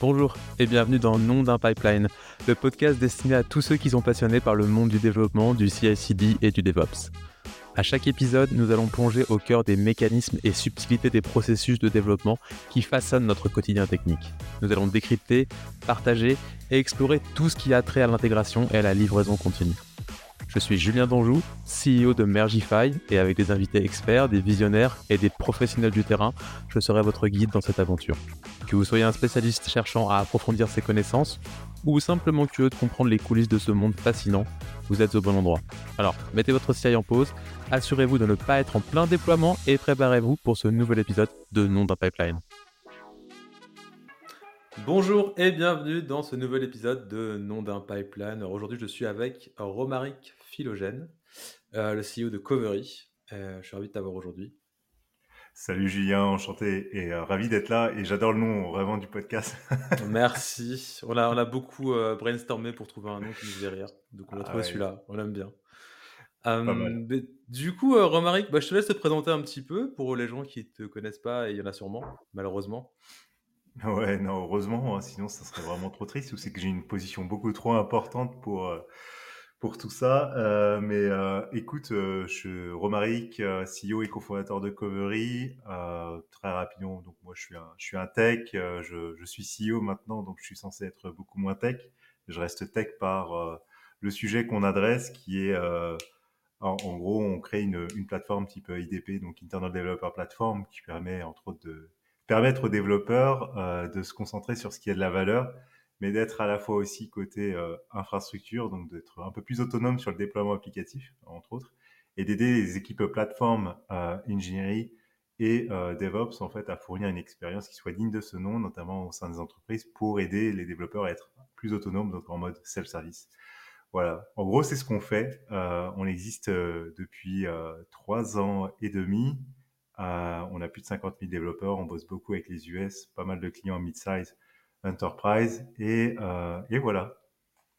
Bonjour et bienvenue dans Nom d'un pipeline, le podcast destiné à tous ceux qui sont passionnés par le monde du développement, du CI/CD et du DevOps. À chaque épisode, nous allons plonger au cœur des mécanismes et subtilités des processus de développement qui façonnent notre quotidien technique. Nous allons décrypter, partager et explorer tout ce qui a trait à l'intégration et à la livraison continue. Je suis Julien Donjou, CEO de Mergify, et avec des invités experts, des visionnaires et des professionnels du terrain, je serai votre guide dans cette aventure. Que vous soyez un spécialiste cherchant à approfondir ses connaissances, ou simplement curieux de comprendre les coulisses de ce monde fascinant, vous êtes au bon endroit. Alors, mettez votre CI en pause, assurez-vous de ne pas être en plein déploiement et préparez-vous pour ce nouvel épisode de Nom d'un pipeline. Bonjour et bienvenue dans ce nouvel épisode de Nom d'un pipeline. Aujourd'hui, je suis avec Romaric Philogène, euh, le CEO de Covery. Euh, je suis ravi de t'avoir aujourd'hui. Salut Julien, enchanté et euh, ravi d'être là. Et j'adore le nom vraiment du podcast. Merci. On a, on a beaucoup brainstormé pour trouver un nom qui nous faisait rire. Donc on a ah trouvé celui-là. On l'aime bien. du coup, Romaric, bah, je te laisse te présenter un petit peu pour les gens qui ne te connaissent pas, et il y en a sûrement, malheureusement. Ouais, non, heureusement, hein, sinon ça serait vraiment trop triste, ou c'est que j'ai une position beaucoup trop importante pour, euh, pour tout ça. Euh, mais euh, écoute, je suis Romaric, CEO et cofondateur de Covery. très rapidement, donc moi je suis un, je suis un tech, je, je suis CEO maintenant, donc je suis censé être beaucoup moins tech. Je reste tech par le sujet qu'on adresse, qui est en, en, gros, on crée une, une plateforme type IDP, donc Internal Developer Platform, qui permet entre autres de permettre aux développeurs euh, de se concentrer sur ce qui a de la valeur, mais d'être à la fois aussi côté euh, infrastructure, donc d'être un peu plus autonome sur le déploiement applicatif, entre autres, et d'aider les équipes plateforme, euh, ingénierie et DevOps en fait à fournir une expérience qui soit digne de ce nom, notamment au sein des entreprises, pour aider les développeurs à être plus autonomes, donc en mode self-service. Voilà. En gros, c'est ce qu'on fait. on existe depuis trois ans et demi. Euh, on a plus de 50 000 développeurs, on bosse beaucoup avec les US, pas mal de clients mid-size, enterprise, et, euh, et voilà.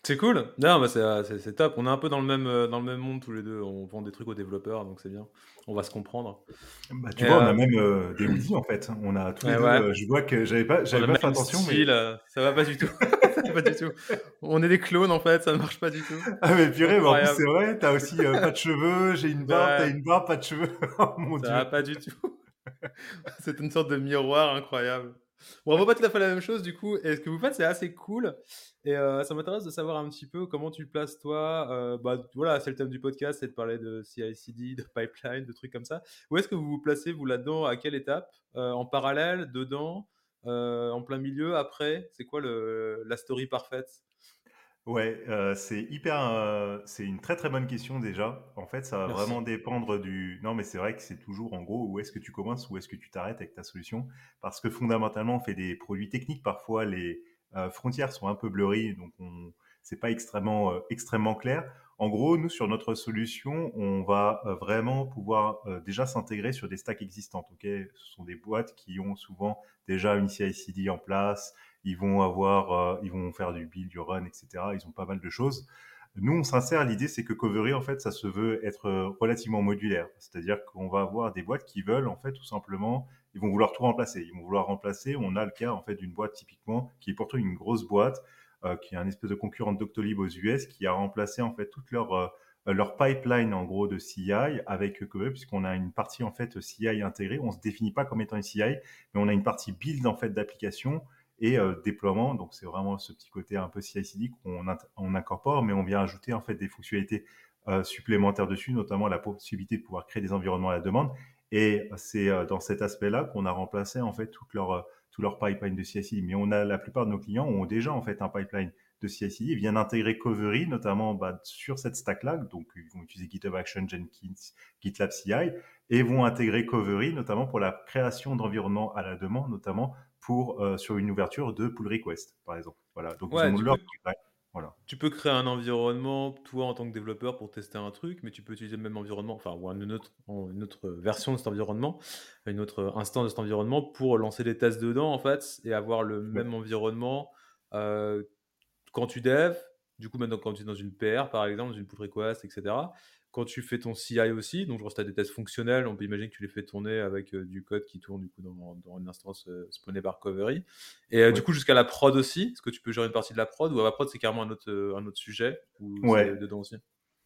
C'est cool. Non, bah c'est top. On est un peu dans le même dans le même monde tous les deux. On vend des trucs aux développeurs, donc c'est bien. On va se comprendre. Bah, tu vois, on a même des outils en fait. On a tous les deux. je vois que j'avais pas j'avais pas fait attention, mais ça va pas du tout. pas du tout. On est des clones en fait, ça ne marche pas du tout. Ah mais purée, c'est vrai. T'as aussi pas de cheveux. J'ai une barbe, t'as une barbe, pas de cheveux. oh mon ça va pas du tout. c'est une sorte de miroir incroyable. Bon, tout à fait la même chose du coup. Et ce que vous faites, c'est assez cool. Et euh, ça m'intéresse de savoir un petit peu comment tu places toi. Euh, bah, voilà, c'est le thème du podcast, c'est de parler de CI/CD, de pipeline, de trucs comme ça. Où est-ce que vous vous placez vous là-dedans? À quelle étape? Euh, En parallèle, dedans, en plein milieu, après? C'est quoi le, la story parfaite? Ouais, c'est hyper, c'est une très très bonne question déjà. En fait, ça va vraiment dépendre du. Non, mais c'est vrai que c'est toujours en gros où est-ce que tu commences, où est-ce que tu t'arrêtes avec ta solution, parce que fondamentalement, on fait des produits techniques. Parfois, les euh, frontières sont un peu blurries, donc on, c'est pas extrêmement, euh, extrêmement clair. En gros, nous, sur notre solution, on va euh, vraiment pouvoir déjà s'intégrer sur des stacks existantes. Ok, ce sont des boîtes qui ont souvent déjà une CI/CD en place. Ils vont avoir, ils vont faire du build, du run, etc. Ils ont pas mal de choses. Nous, on s'insère. L'idée, c'est que Covery, en fait, ça se veut être relativement modulaire. C'est-à-dire qu'on va avoir des boîtes qui veulent, en fait, tout simplement ils vont vouloir tout remplacer. Ils vont vouloir remplacer. On a le cas en fait d'une boîte typiquement qui est pourtant une grosse boîte, euh, qui est un espèce de concurrent Doctolib aux US, qui a remplacé en fait toute leur euh, leur pipeline en gros de CI avec Covery, puisqu'on a une partie en fait CI intégrée. On se définit pas comme étant une CI, mais on a une partie build en fait d'application et euh, déploiement. Donc c'est vraiment ce petit côté un peu CI/CD qu'on on incorpore, mais on vient ajouter en fait des fonctionnalités supplémentaires dessus, notamment la possibilité de pouvoir créer des environnements à la demande et c'est euh, dans cet aspect-là qu'on a remplacé en fait toute leur, euh, tout leur pipeline de CI/CD. Mais on a la plupart de nos clients ont déjà en fait un pipeline de CI/CD. Ils viennent intégrer Covery, notamment bah, sur cette stack-là. Donc, ils vont utiliser GitHub Action, Jenkins, GitLab CI, et vont intégrer Covery, notamment pour la création d'environnements à la demande, notamment pour euh, sur une ouverture de pull request, par exemple. Voilà. Donc, ils ont leur... Tu peux créer un environnement, toi, en tant que développeur, pour tester un truc, mais tu peux utiliser le même environnement, enfin, ou une autre, une autre version de cet environnement, une autre instance de cet environnement pour lancer des tests dedans, en fait, et avoir le même environnement euh, quand tu dev, du coup, maintenant, quand tu es dans une PR, par exemple, dans une pull request, etc., quand tu fais ton CI aussi, donc si tu as des tests fonctionnels, on peut imaginer que tu les fais tourner avec du code qui tourne du coup dans, une instance spawnée par Covery. Et du coup jusqu'à la prod aussi, est-ce que tu peux gérer une partie de la prod ou à la prod c'est carrément un autre, un autre sujet ou ouais. dedans aussi?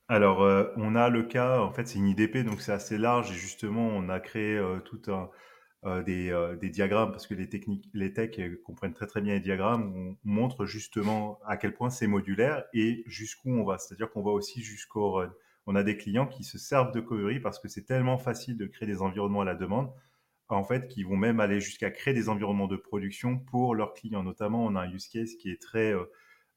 Alors, on a le cas, en fait, c'est une IDP, donc c'est assez large, et justement, on a créé tout un, euh, euh, des, diagrammes parce que les techniques, les techs comprennent très très bien les diagrammes. On montre justement à quel point c'est modulaire et jusqu'où on va. C'est-à-dire qu'on va aussi jusqu'au run. On a des clients qui se servent de Covery parce que c'est tellement facile de créer des environnements à la demande, en fait, qui vont même aller jusqu'à créer des environnements de production pour leurs clients. Notamment, on a un use case qui est très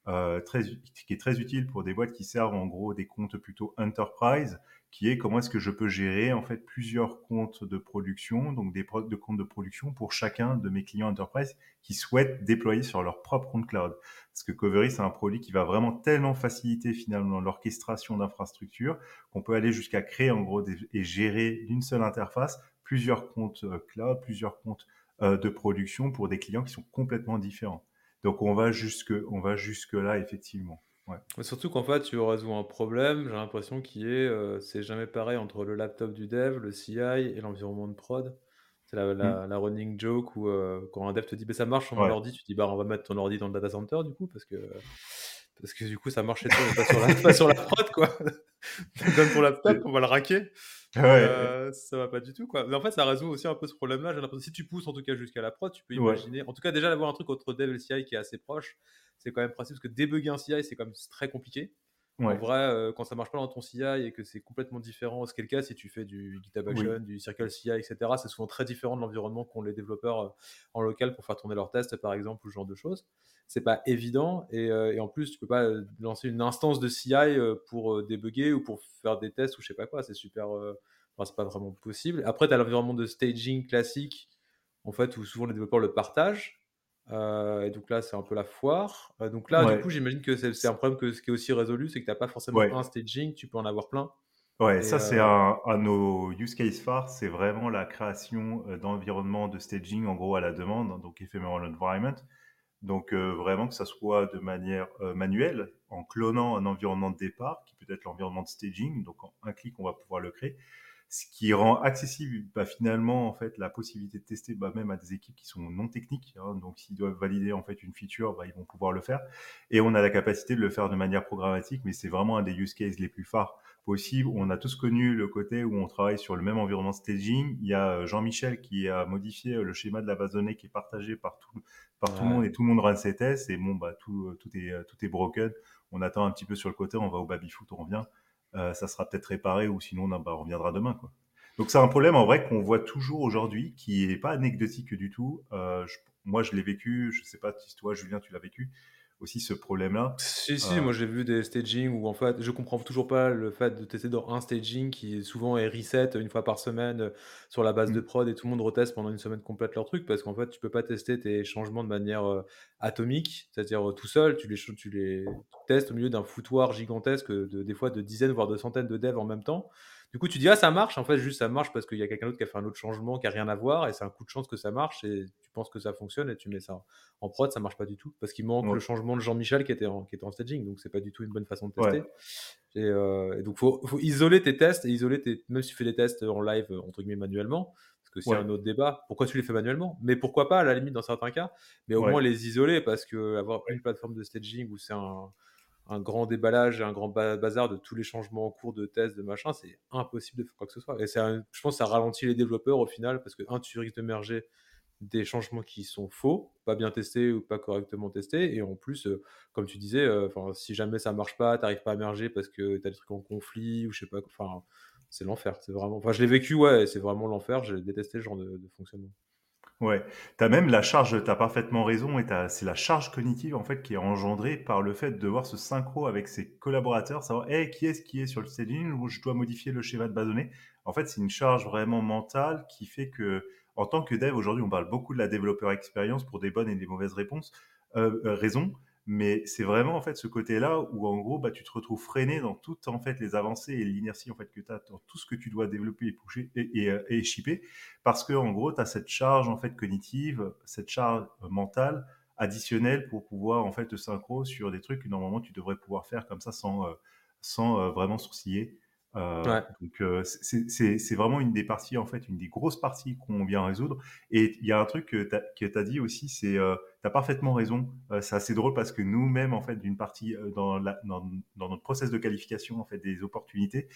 euh, très, qui est très utile pour des boîtes qui servent en gros des comptes plutôt enterprise qui est comment est-ce que je peux gérer en fait plusieurs comptes de production, donc des de comptes de production pour chacun de mes clients enterprise qui souhaitent déployer sur leur propre compte cloud. Parce que Covery, c'est un produit qui va vraiment tellement faciliter finalement l'orchestration d'infrastructures qu'on peut aller jusqu'à créer en gros et gérer d'une seule interface plusieurs comptes euh, cloud, plusieurs comptes euh, de production pour des clients qui sont complètement différents. Donc on va jusque, on va jusque là effectivement. Surtout qu'en fait, tu résous un problème, j'ai l'impression qui est, euh, c'est jamais pareil entre le laptop du dev, le CI et l'environnement de prod. C'est la, la, mm. running joke où euh, quand un dev te dit bah, ça marche sur mon ordi, tu dis bah on va mettre ton ordi dans le data center du coup parce que parce que du coup ça marche chez toi, pas sur la, pas sur la prod quoi. Donne ton laptop, on va le raquer. Euh, ça va pas du tout quoi. Mais en fait, ça résout aussi un peu ce problème-là. J'ai l'impression si tu pousses en tout cas jusqu'à la prod, tu peux imaginer. En tout cas, déjà d'avoir un truc entre dev et CI qui est assez proche, c'est quand même pratique parce que débugger un CI, c'est quand même très compliqué. En vrai, euh, quand ça marche pas dans ton CI et que c'est complètement différent, ce qui est le cas si tu fais du GitHub Action, du Circle CI, etc., c'est souvent très différent de l'environnement qu'ont les développeurs euh, en local pour faire tourner leurs tests, par exemple, ou ce genre de choses. C'est pas évident et, euh, et, en plus, tu peux pas lancer une instance de CI pour débugger ou pour faire des tests ou je sais pas quoi. C'est super, enfin, c'est pas vraiment possible. Après, tu as l'environnement de staging classique, en fait, où souvent les développeurs le partagent. Euh, et donc là, c'est un peu la foire. Euh, donc là, du coup, j'imagine que c'est un problème que, ce qui est aussi résolu, c'est que tu n'as pas forcément un staging, tu peux en avoir plein. Ouais, ça, c'est euh, un, un, de nos use case phares, c'est vraiment la création d'environnement de staging, en gros, à la demande, donc ephemeral environment. Donc, vraiment que ça soit de manière manuelle, en clonant un environnement de départ, qui peut être l'environnement de staging. Donc, en un clic, on va pouvoir le créer ce qui rend accessible bah, finalement en fait la possibilité de tester bah, même à des équipes qui sont non techniques. Hein. donc s'ils doivent valider en fait une feature, bah, ils vont pouvoir le faire. Et on a la capacité de le faire de manière programmatique, mais c'est vraiment un des use cases les plus phares possibles. On a tous connu le côté où on travaille sur le même environnement staging. Il y a euh, Jean-Michel qui a modifié euh, le schéma de la base de données qui est partagé par tout, par tout le monde et tout le monde run ses tests et bon bah tout, euh, tout est tout est broken. On attend un petit peu sur le côté, on va au baby foot, on revient. Euh, ça sera peut-être réparé ou sinon bah, on reviendra demain. Quoi. Donc c'est un problème en vrai qu'on voit toujours aujourd'hui, qui n'est pas anecdotique du tout. Euh, moi je l'ai vécu, je ne sais pas si toi Julien tu l'as vécu aussi ce problème-là. Si, si, euh, moi j'ai vu des staging où en fait je comprends toujours pas le fait de tester dans un staging qui souvent est reset une fois par semaine sur la base de mm. prod et tout le monde reteste pendant une semaine complète leur truc parce qu'en fait tu peux pas tester tes changements de manière atomique, c'est-à-dire tout seul, tu les, tu les testes au milieu d'un foutoir gigantesque de, des fois de dizaines voire de centaines de devs en même temps. Du coup, tu dis, ah, ça marche. En fait, juste ça marche parce qu'il y a quelqu'un d'autre qui a fait un autre changement qui a rien à voir et c'est un coup de chance que ça marche et tu penses que ça fonctionne et tu mets ça en prod, ça marche pas du tout parce qu'il manque le changement de Jean-Michel qui était en, qui était en staging. Donc, c'est pas du tout une bonne façon de tester. Et, euh, donc, faut, faut isoler tes tests et isoler tes, même si tu fais des tests en live, entre guillemets, manuellement. Parce que c'est un autre débat. Pourquoi tu les fais manuellement? Mais pourquoi pas, à la limite, dans certains cas. Mais au moins les isoler parce que avoir une plateforme de staging où c'est un un grand déballage et un grand bazar de tous les changements en cours de test, de machin, c'est impossible de faire quoi que ce soit. Et je pense que ça ralentit les développeurs au final parce que, un, tu risques de merger des changements qui sont faux, pas bien testés ou pas correctement testés. Et en plus, euh, comme tu disais, euh, si jamais ça marche pas, tu n'arrives pas à merger parce que tu as des trucs en conflit ou je sais pas. Enfin, c'est l'enfer. C'est vraiment. Enfin, je l'ai vécu, ouais, c'est vraiment l'enfer. J'ai détesté ce genre de fonctionnement. Ouais, tu as même la charge, tu as parfaitement raison, et c'est la charge cognitive en fait qui est engendrée par le fait de voir ce synchro avec ses collaborateurs, savoir hey, qui est-ce qui est sur le staging où je dois modifier le schéma de base données. En fait, c'est une charge vraiment mentale qui fait que, en tant que dev, aujourd'hui, on parle beaucoup de la développeur expérience pour des bonnes et des mauvaises réponses, euh, euh raisons mais c'est vraiment en fait ce côté-là où en gros bah, tu te retrouves freiné dans toutes en fait les avancées et l'inertie en fait que tu as dans tout ce que tu dois développer et pousser et, et, euh, shipper. Parce que en gros tu as cette charge en fait cognitive, cette charge mentale additionnelle pour pouvoir en fait te synchro sur des trucs que normalement tu devrais pouvoir faire comme ça sans euh, sans vraiment sourciller Euh, donc euh, c'est vraiment une des parties, en fait, une des grosses parties qu'on vient résoudre. Et il y a un truc que tu as, dit aussi, c'est euh, as parfaitement raison. c'est assez drôle parce que nous-mêmes, en fait, d'une partie dans, la, dans, dans, notre process de qualification en fait des opportunités,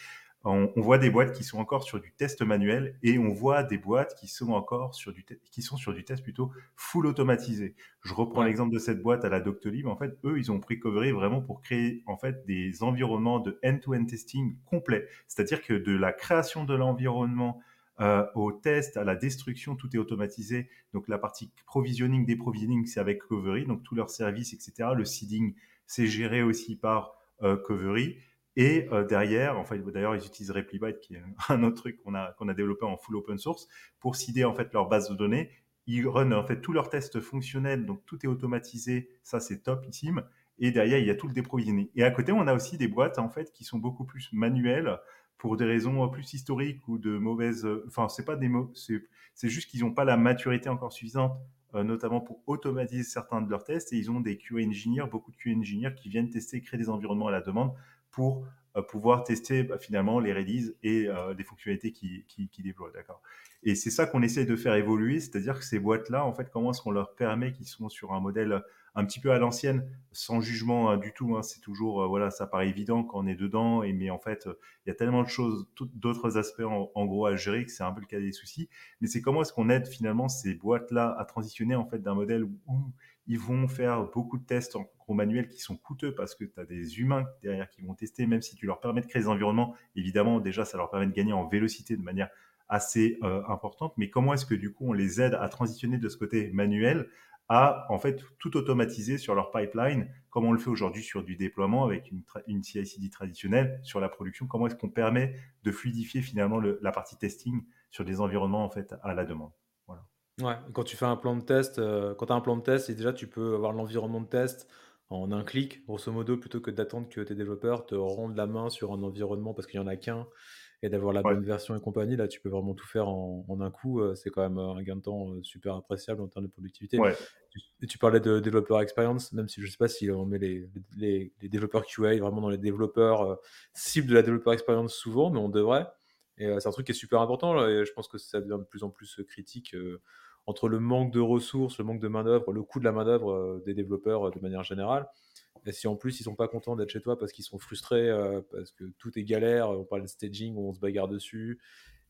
on, voit des boîtes qui sont encore sur du test manuel et on voit des boîtes qui sont encore sur du qui sont sur du test plutôt full automatisé. Je reprends l'exemple de cette boîte à la Doctolib. En fait, eux, ils ont pris Covery vraiment pour créer en fait des environnements de end-to-end testing complet. C'est-à-dire que de la création de l'environnement euh, au test, à la destruction, tout est automatisé. Donc la partie provisioning, déprovisioning, c'est avec Covery, donc tous leurs services, etc. Le seeding, c'est géré aussi par euh, Covery. Et euh, derrière, enfin, d'ailleurs, ils utilisent Replibyte, qui est un autre truc qu'on a, qu'on a développé en full open source, pour seeder en fait leur base de données. Ils run en fait tous leurs tests fonctionnels, donc tout est automatisé. Ça, c'est topissime. Et derrière, il y a tout le déprovisionné. Et à côté, on a aussi des boîtes en fait qui sont beaucoup plus manuelles pour des raisons plus historiques ou de mauvaises. Enfin, c'est pas des mots. C'est juste qu'ils n'ont pas la maturité encore suffisante, euh, notamment pour automatiser certains de leurs tests. Et ils ont des QA engineers, beaucoup de QA engineers qui viennent tester, créer des environnements à la demande pour euh, pouvoir tester bah, finalement les releases et euh, les fonctionnalités qui, qui, déploient. D'accord. Et c'est ça qu'on essaie de faire évoluer, c'est-à-dire que ces boîtes-là, en fait, comment est-ce qu'on leur permet qu'ils sont sur un modèle un petit peu à l'ancienne, sans jugement hein, du tout. Hein. c'est toujours, euh, voilà, ça paraît évident quand on est dedans, et mais en fait, il y a tellement de choses, d'autres aspects en, gros à gérer que c'est un peu le cas des soucis. Mais c'est comment est-ce qu'on aide finalement ces boîtes-là à transitionner en fait d'un modèle où ils vont faire beaucoup de tests en, manuel qui sont coûteux parce que tu as des humains derrière qui vont tester, même si tu leur permets de créer des environnements. Évidemment, déjà, ça leur permet de gagner en vélocité de manière assez euh, importante. Mais comment est-ce que du coup, on les aide à transitionner de ce côté manuel à en fait tout automatiser sur leur pipeline, comme on le fait aujourd'hui sur du déploiement avec une, une CI/CD traditionnelle sur la production? Comment est-ce qu'on permet de fluidifier finalement la partie testing sur des environnements en fait à la demande? Ouais, quand tu fais un plan de test, euh, quand tu as un plan de test, et déjà tu peux avoir l'environnement de test en un clic, grosso modo, plutôt que d'attendre que tes développeurs te rendent la main sur un environnement parce qu'il n'y en a qu'un et d'avoir la bonne version et compagnie. Là, tu peux vraiment tout faire en, un coup. Euh, c'est quand même un gain de temps euh, super appréciable en termes de productivité. Tu parlais de développeur experience, même si je ne sais pas si on met les, les, développeurs QA vraiment dans les développeurs cibles de la développeur experience souvent, mais on devrait. Et c'est un truc qui est super important. et je pense que ça devient de plus en plus critique entre le manque de ressources, le manque de main-d'œuvre, le coût de la main-d'œuvre euh, des développeurs euh, de manière générale. Et si en plus ils sont pas contents d'être chez toi parce qu'ils sont frustrés, euh, parce que tout est galère, on parle de staging on se bagarre dessus,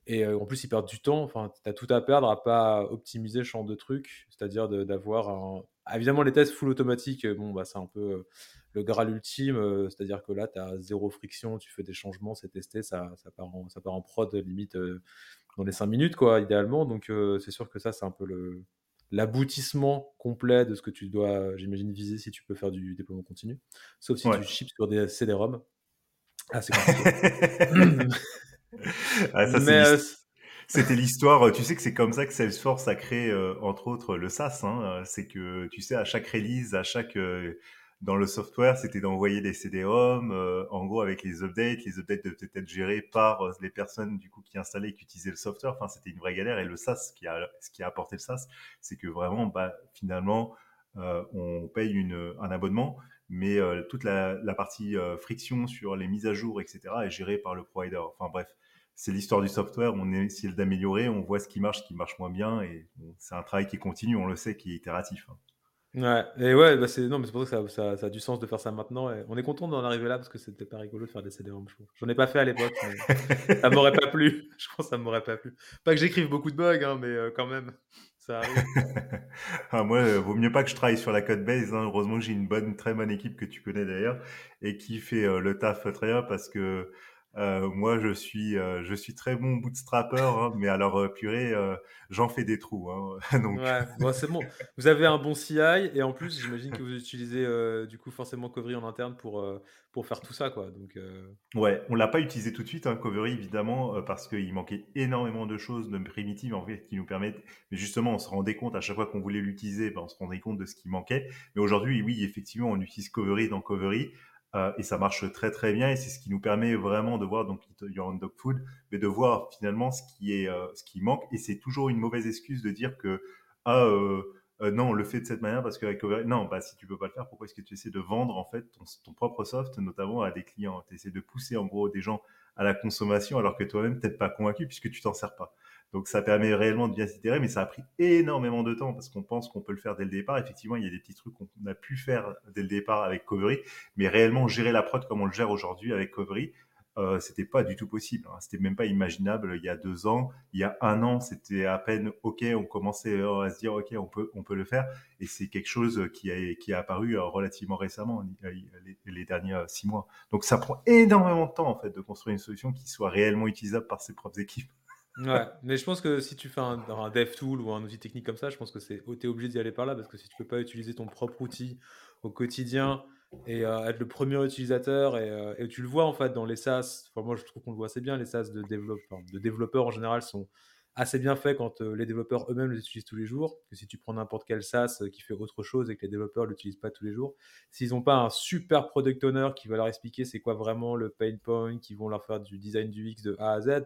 et en plus ils perdent du temps, enfin tu as tout à perdre à pas optimiser ce genre de trucs, c'est-à-dire d'avoir un... Évidemment les tests full automatiques, bon bah c'est un peu le graal ultime, c'est-à-dire que là tu as zéro friction, tu fais des changements, c'est testé, ça, ça, part en, ça part en prod limite dans les 5 minutes, quoi, idéalement. Donc, euh, c'est sûr que ça, c'est un peu le l'aboutissement complet de ce que tu dois, j'imagine, viser si tu peux faire du déploiement continu. Sauf si tu chips sur des CD-ROM. Ah, c'est compliqué. ah, euh, c'était l'histoire. Tu sais que c'est comme ça que Salesforce a créé, euh, entre autres, le SaaS. Hein. C'est que, tu sais, à chaque release, à chaque dans le software, c'était d'envoyer des CD-ROM, euh, en gros avec les updates. Les updates devaient être gérés par euh, les personnes du coup qui installaient et qui utilisaient le software. Enfin, c'était une vraie galère. Et le SaaS, ce qui a, ce qui a apporté le SaaS, c'est que vraiment, bah, finalement, euh, on paye une, un abonnement, mais toute la, la partie friction sur les mises à jour, etc., est gérée par le provider. Enfin bref, c'est l'histoire du software. On essaie d'améliorer, on voit ce qui marche, ce qui marche moins bien, et c'est un travail qui continue. On le sait, qui est itératif. Hein. Ouais, et ouais, bah c'est non, mais c'est pour ça que ça, ça, a du sens de faire ça maintenant. Et on est content d'en arriver là parce que c'était pas rigolo de faire des CD-ROM, je J'en ai pas fait à l'époque, mais ça m'aurait pas plu. Je pense que ça m'aurait pas plu. Pas que j'écrive beaucoup de bugs, hein, mais euh, quand même, ça arrive. ah, moi, euh, vaut mieux pas que je travaille sur la code base. Hein. Heureusement que j'ai une bonne, très bonne équipe que tu connais d'ailleurs et qui fait euh, le taf très bien parce que euh, moi, je suis, euh, je suis très bon bootstrapper, hein, mais alors euh, purée, j'en fais des trous. Hein, donc... Ouais, c'est bon. Vous avez un bon CI et en plus, j'imagine que vous utilisez du coup forcément Covery en interne pour pour faire tout ça, quoi. Donc ouais, on l'a pas utilisé tout de suite, hein, Covery évidemment, parce qu'il manquait énormément de choses, de primitives en fait, qui nous permettent. Mais justement, on se rendait compte à chaque fois qu'on voulait l'utiliser, ben, on se rendait compte de ce qui manquait. Mais aujourd'hui, oui, effectivement, on utilise Covery dans Covery. Euh, et ça marche très très bien. Et c'est ce qui nous permet vraiment de voir donc Your Own Dog Food, mais de voir finalement ce qui est euh, ce qui manque. Et c'est toujours une mauvaise excuse de dire que ah euh, non, on le fait de cette manière parce qu'avec Covery, non, bah, si tu peux pas le faire, pourquoi est-ce que tu essaies de vendre en fait ton, propre soft, notamment à des clients? Tu essaies de pousser en gros des gens à la consommation alors que toi-même, peut-être pas convaincu puisque tu t'en sers pas. Donc ça permet réellement de bien s'itérer, mais ça a pris énormément de temps parce qu'on pense qu'on peut le faire dès le départ. Effectivement, il y a des petits trucs qu'on a pu faire dès le départ avec Covery, mais réellement gérer la prod comme on le gère aujourd'hui avec Covery, euh, c'était pas du tout possible. Hein. C'était même pas imaginable il y a deux ans. Il y a un an, c'était à peine OK. On commençait euh, à se dire OK, on peut, on peut le faire. Et c'est quelque chose qui a, qui a apparu euh, relativement récemment, les, derniers six mois. Donc ça prend énormément de temps en fait de construire une solution qui soit réellement utilisable par ses propres équipes. Ouais, mais je pense que si tu fais un, un dev tool ou un outil technique comme ça, je pense que c'est es obligé d'y aller par là parce que si tu peux pas utiliser ton propre outil au quotidien et euh, être le premier utilisateur et, euh, et, tu le vois en fait dans les SaaS. Enfin, moi je trouve qu'on le voit assez bien. Les SaaS de, développeurs, de développeurs en général sont assez bien faits quand euh, les développeurs eux-mêmes les utilisent tous les jours. Que si tu prends n'importe quel SaaS qui fait autre chose et que les développeurs l'utilisent pas tous les jours, s'ils n'ont pas un super product owner qui va leur expliquer c'est quoi vraiment le pain point, qui vont leur faire du design du X de A à Z,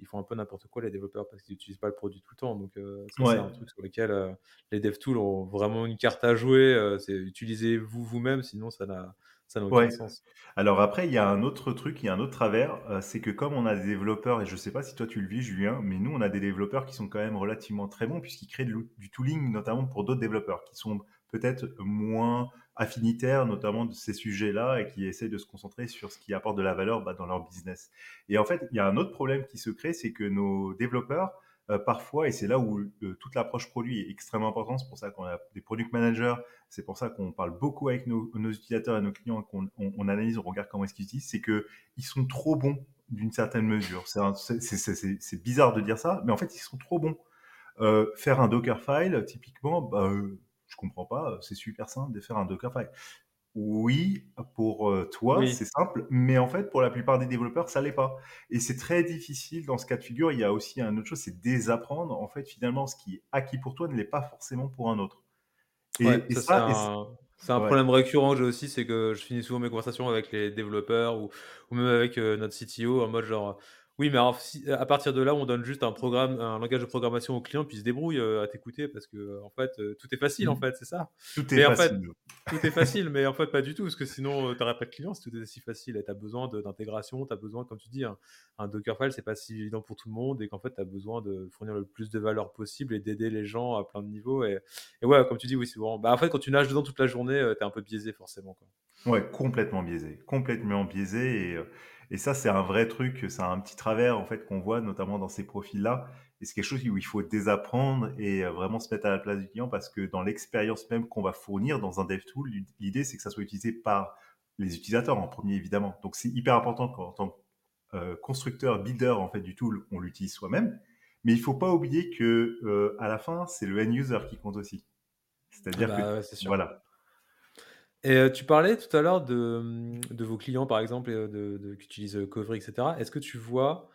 ils font un peu n'importe quoi les développeurs parce qu'ils n'utilisent pas le produit tout le temps. Donc euh, c'est un truc sur lequel euh, les DevTools ont vraiment une carte à jouer. Euh, c'est utilisez-vous vous-même, sinon ça n'a ça n'a aucun sens. Alors après, il y a un autre truc, il y a un autre travers, c'est que comme on a des développeurs, et je ne sais pas si toi tu le vis Julien, mais nous on a des développeurs qui sont quand même relativement très bons puisqu'ils créent du tooling notamment pour d'autres développeurs qui sont peut-être moins affinitaires, notamment de ces sujets-là, et qui essayent de se concentrer sur ce qui apporte de la valeur bah, dans leur business. Et en fait, il y a un autre problème qui se crée, c'est que nos développeurs, euh, parfois, et c'est là où euh, toute l'approche produit est extrêmement importante, c'est pour ça qu'on a des product managers, c'est pour ça qu'on parle beaucoup avec nos, utilisateurs et nos clients, qu'on on, analyse, on regarde comment est-ce qu'ils utilisent, c'est qu'ils sont trop bons d'une certaine mesure. C'est bizarre de dire ça, mais en fait, ils sont trop bons. Euh, faire un Dockerfile, typiquement, bah, je comprends pas, c'est super simple de faire un Dockerfile. Oui, pour euh, toi, c'est simple, mais en fait, pour la plupart des développeurs, ça l'est pas. Et c'est très difficile dans ce cas de figure. Il y a aussi un autre chose, c'est désapprendre. En fait, finalement, ce qui est acquis pour toi ne l'est pas forcément pour un autre. Et, ça, c'est un, problème récurrent que j'ai aussi, c'est que je finis souvent mes conversations avec les développeurs ou, ou même avec euh, notre CTO en mode genre oui, mais alors, à partir de là, on donne juste un programme, un langage de programmation au client, puis il se débrouille euh, à t'écouter parce que, euh, en fait, euh, tout est facile, en mmh. fait, c'est ça. Tout est facile. tout est facile, mais en fait, pas du tout, parce que sinon, tu n'aurais pas de client si tout était si facile. Tu as besoin d'intégration, tu as besoin, comme tu dis, un, un Dockerfile, c'est pas si évident pour tout le monde, et qu'en fait, tu as besoin de fournir le plus de valeur possible et d'aider les gens à plein de niveaux. Et, et ouais, comme tu dis, oui, c'est bon. Bah, en fait, quand tu nages dedans toute la journée, tu es un peu biaisé, forcément. Quoi. Ouais, complètement biaisé. Complètement biaisé. Et et ça, c'est un vrai truc, c'est un petit travers en fait qu'on voit notamment dans ces profils-là. Et c'est quelque chose où il faut désapprendre et euh, vraiment se mettre à la place du client parce que dans l'expérience même qu'on va fournir dans un dev tool, l'idée c'est que ça soit utilisé par les utilisateurs en premier évidemment. Donc c'est hyper important qu'en tant que euh, constructeur, builder en fait du tool, on l'utilise soi-même. Mais il faut pas oublier que euh, à la fin, c'est le end user qui compte aussi. C'est-à-dire ah bah que voilà, et tu parlais tout à l'heure de, de, vos clients, par exemple, de, qui utilisent Covery, etc. Est-ce que tu vois,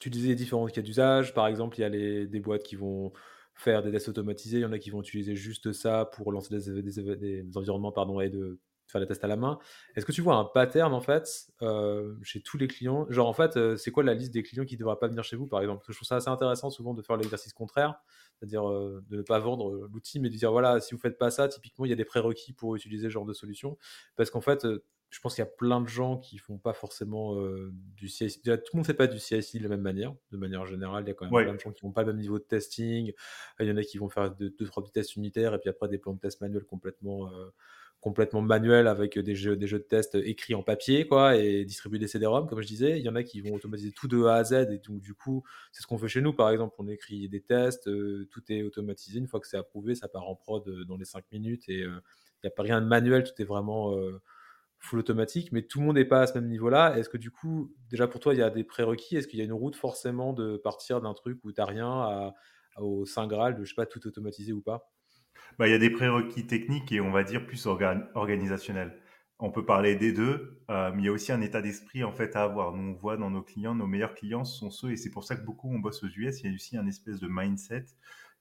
tu disais différents cas d'usage, par exemple, il y a les, des boîtes qui vont faire des tests automatisés, il y en a qui vont utiliser juste ça pour lancer des, des, des environnements pardon, et de faire les tests à la main. Est-ce que tu vois un pattern en fait chez tous les clients? Genre en fait, c'est quoi la liste des clients qui ne devraient pas venir chez vous par exemple? Parce que je trouve ça assez intéressant souvent de faire l'exercice contraire c'est-à-dire euh, de ne pas vendre euh, l'outil, mais de dire voilà, si vous faites pas ça, typiquement, il y a des prérequis pour utiliser ce genre de solution. Parce qu'en fait, euh, je pense qu'il y a plein de gens qui font pas forcément du CIC. Tout le monde fait pas du CIC de la même manière. De manière générale, il y a quand même plein de gens qui n'ont pas le même niveau de testing. Il y en a qui vont faire deux, trois petits tests unitaires et puis après des plans de test manuels complètement complètement manuel avec des jeux, de test écrits en papier quoi, et distribuer des CD-ROM, comme je disais. Il y en a qui vont automatiser tout de A à Z et donc du coup, c'est ce qu'on fait chez nous. Par exemple, on écrit des tests, euh, tout est automatisé. Une fois que c'est approuvé, ça part en prod euh, dans les 5 minutes et euh, il n'y a pas rien de manuel, tout est vraiment full automatique. Mais tout le monde n'est pas à ce même niveau-là. Est-ce que du coup, déjà pour toi, il y a des prérequis? Est-ce qu'il y a une route forcément de partir d'un truc où tu n'as rien au Saint Graal de, je sais pas, tout automatisé ou pas? Bah, il y a des prérequis techniques et on va dire plus organisationnels. On peut parler des deux, euh, mais il y a aussi un état d'esprit en fait à avoir. Nous, on voit dans nos clients, nos meilleurs clients sont ceux, et c'est pour ça que beaucoup on bosse aux US. Il y a aussi un espèce de mindset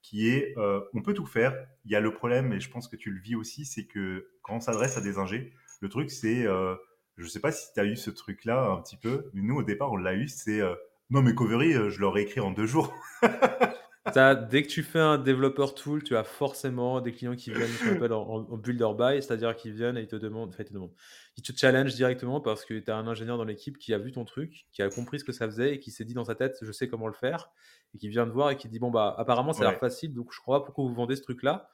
qui est, euh, on peut tout faire. Il y a le problème, et je pense que tu le vis aussi, c'est que quand on s'adresse à des ingés, le truc c'est, euh, je sais pas si tu as eu ce truc-là un petit peu, mais nous au départ on l'a eu, c'est non mais Covery, je l'aurais écrit en deux jours. dès que tu fais un développeur tool, tu as forcément des clients qui viennent, ce qu'on appelle en, builder buy, c'est-à-dire qu'ils viennent et ils te demandent, enfin, ils te demandent, ils te challenge directement parce que tu as un ingénieur dans l'équipe qui a vu ton truc, qui a compris ce que ça faisait et qui s'est dit dans sa tête, je sais comment le faire, et qui vient te voir et qui dit, bon, bah, apparemment, ça a l'air facile, donc je crois pas pourquoi vous vendez ce truc-là.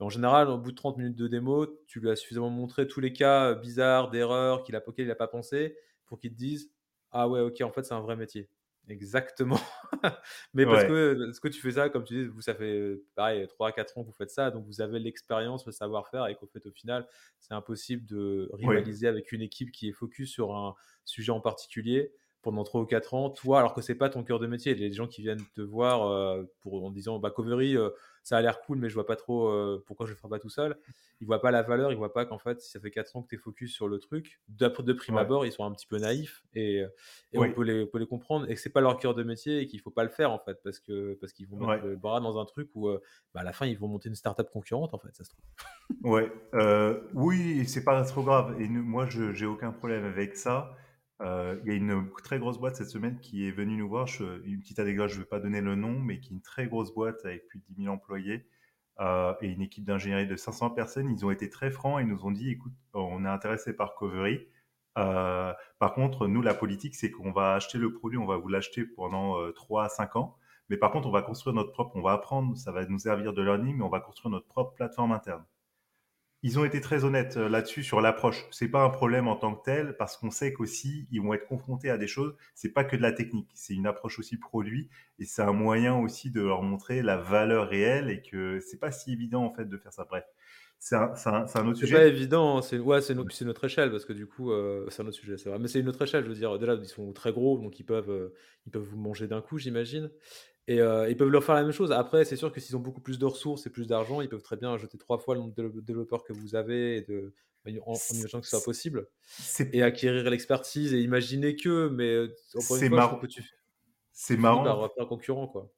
En général, au bout de 30 minutes de démo, tu lui as suffisamment montré tous les cas bizarres, d'erreurs qu'il a, auxquels il n'a pas pensé pour qu'il te dise Ah ouais, ok, en fait, c'est un vrai métier. Exactement. Mais parce que ce que tu fais ça, comme tu dis, vous, ça fait pareil, 3 à 4 ans que vous faites ça, donc vous avez l'expérience, le savoir-faire, et qu'au fait, au final, c'est impossible de rivaliser avec une équipe qui est focus sur un sujet en particulier pendant 3 ou 4 ans, toi, alors que c'est pas ton cœur de métier. Il y a des gens qui viennent te voir euh, pour, en disant bah, Covery, euh, ça a l'air cool, mais je vois pas trop euh, pourquoi je le ferai pas tout seul. Ils voient pas la valeur, ils voient pas qu'en fait, si ça fait 4 ans que tu es focus sur le truc, de, de prime abord, ils sont un petit peu naïfs et, on, peut les, peut les, comprendre et que c'est pas leur cœur de métier et qu'il faut pas le faire en fait parce que parce qu'ils vont mettre le bras dans un truc où bah, à la fin ils vont monter une startup concurrente en fait, ça se trouve. Ouais, oui, c'est pas trop grave et moi je j'ai aucun problème avec ça. Euh, il y a une très grosse boîte cette semaine qui est venue nous voir. une petite anecdote, je ne vais pas donner le nom, mais qui est une très grosse boîte avec plus de 10 000 employés euh, et une équipe d'ingénierie de 500 personnes. Ils ont été très francs et nous ont dit écoute, on est intéressé par Covery. Euh, par contre, nous, la politique, c'est qu'on va acheter le produit, on va vous l'acheter pendant 3 à 5 ans. Mais par contre, on va construire notre propre, on va apprendre, ça va nous servir de learning, mais on va construire notre propre plateforme interne ils ont été très honnêtes euh, là-dessus sur l'approche. C'est pas un problème en tant que tel parce qu'on sait qu'aussi ils vont être confrontés à des choses. C'est pas que de la technique, c'est une approche aussi produit et c'est un moyen aussi de leur montrer la valeur réelle et que c'est pas si évident en fait de faire ça. Bref, c'est un, un, autre sujet. C'est pas évident, c'est ouais, c'est notre échelle parce que du coup euh, c'est un autre sujet, c'est vrai. Mais c'est une autre échelle, je veux dire. Déjà ils sont très gros donc ils peuvent euh, ils peuvent vous manger d'un coup, j'imagine. Et euh, ils peuvent leur faire la même chose. Après, c'est sûr que s'ils ont beaucoup plus de ressources et plus d'argent, ils peuvent très bien ajouter trois fois le nombre de développeurs que vous avez et de, en, imaginant que ce soit possible. Et acquérir l'expertise et imaginer que, mais euh, c'est marrant. que tu C'est marrant. un concurrent, quoi.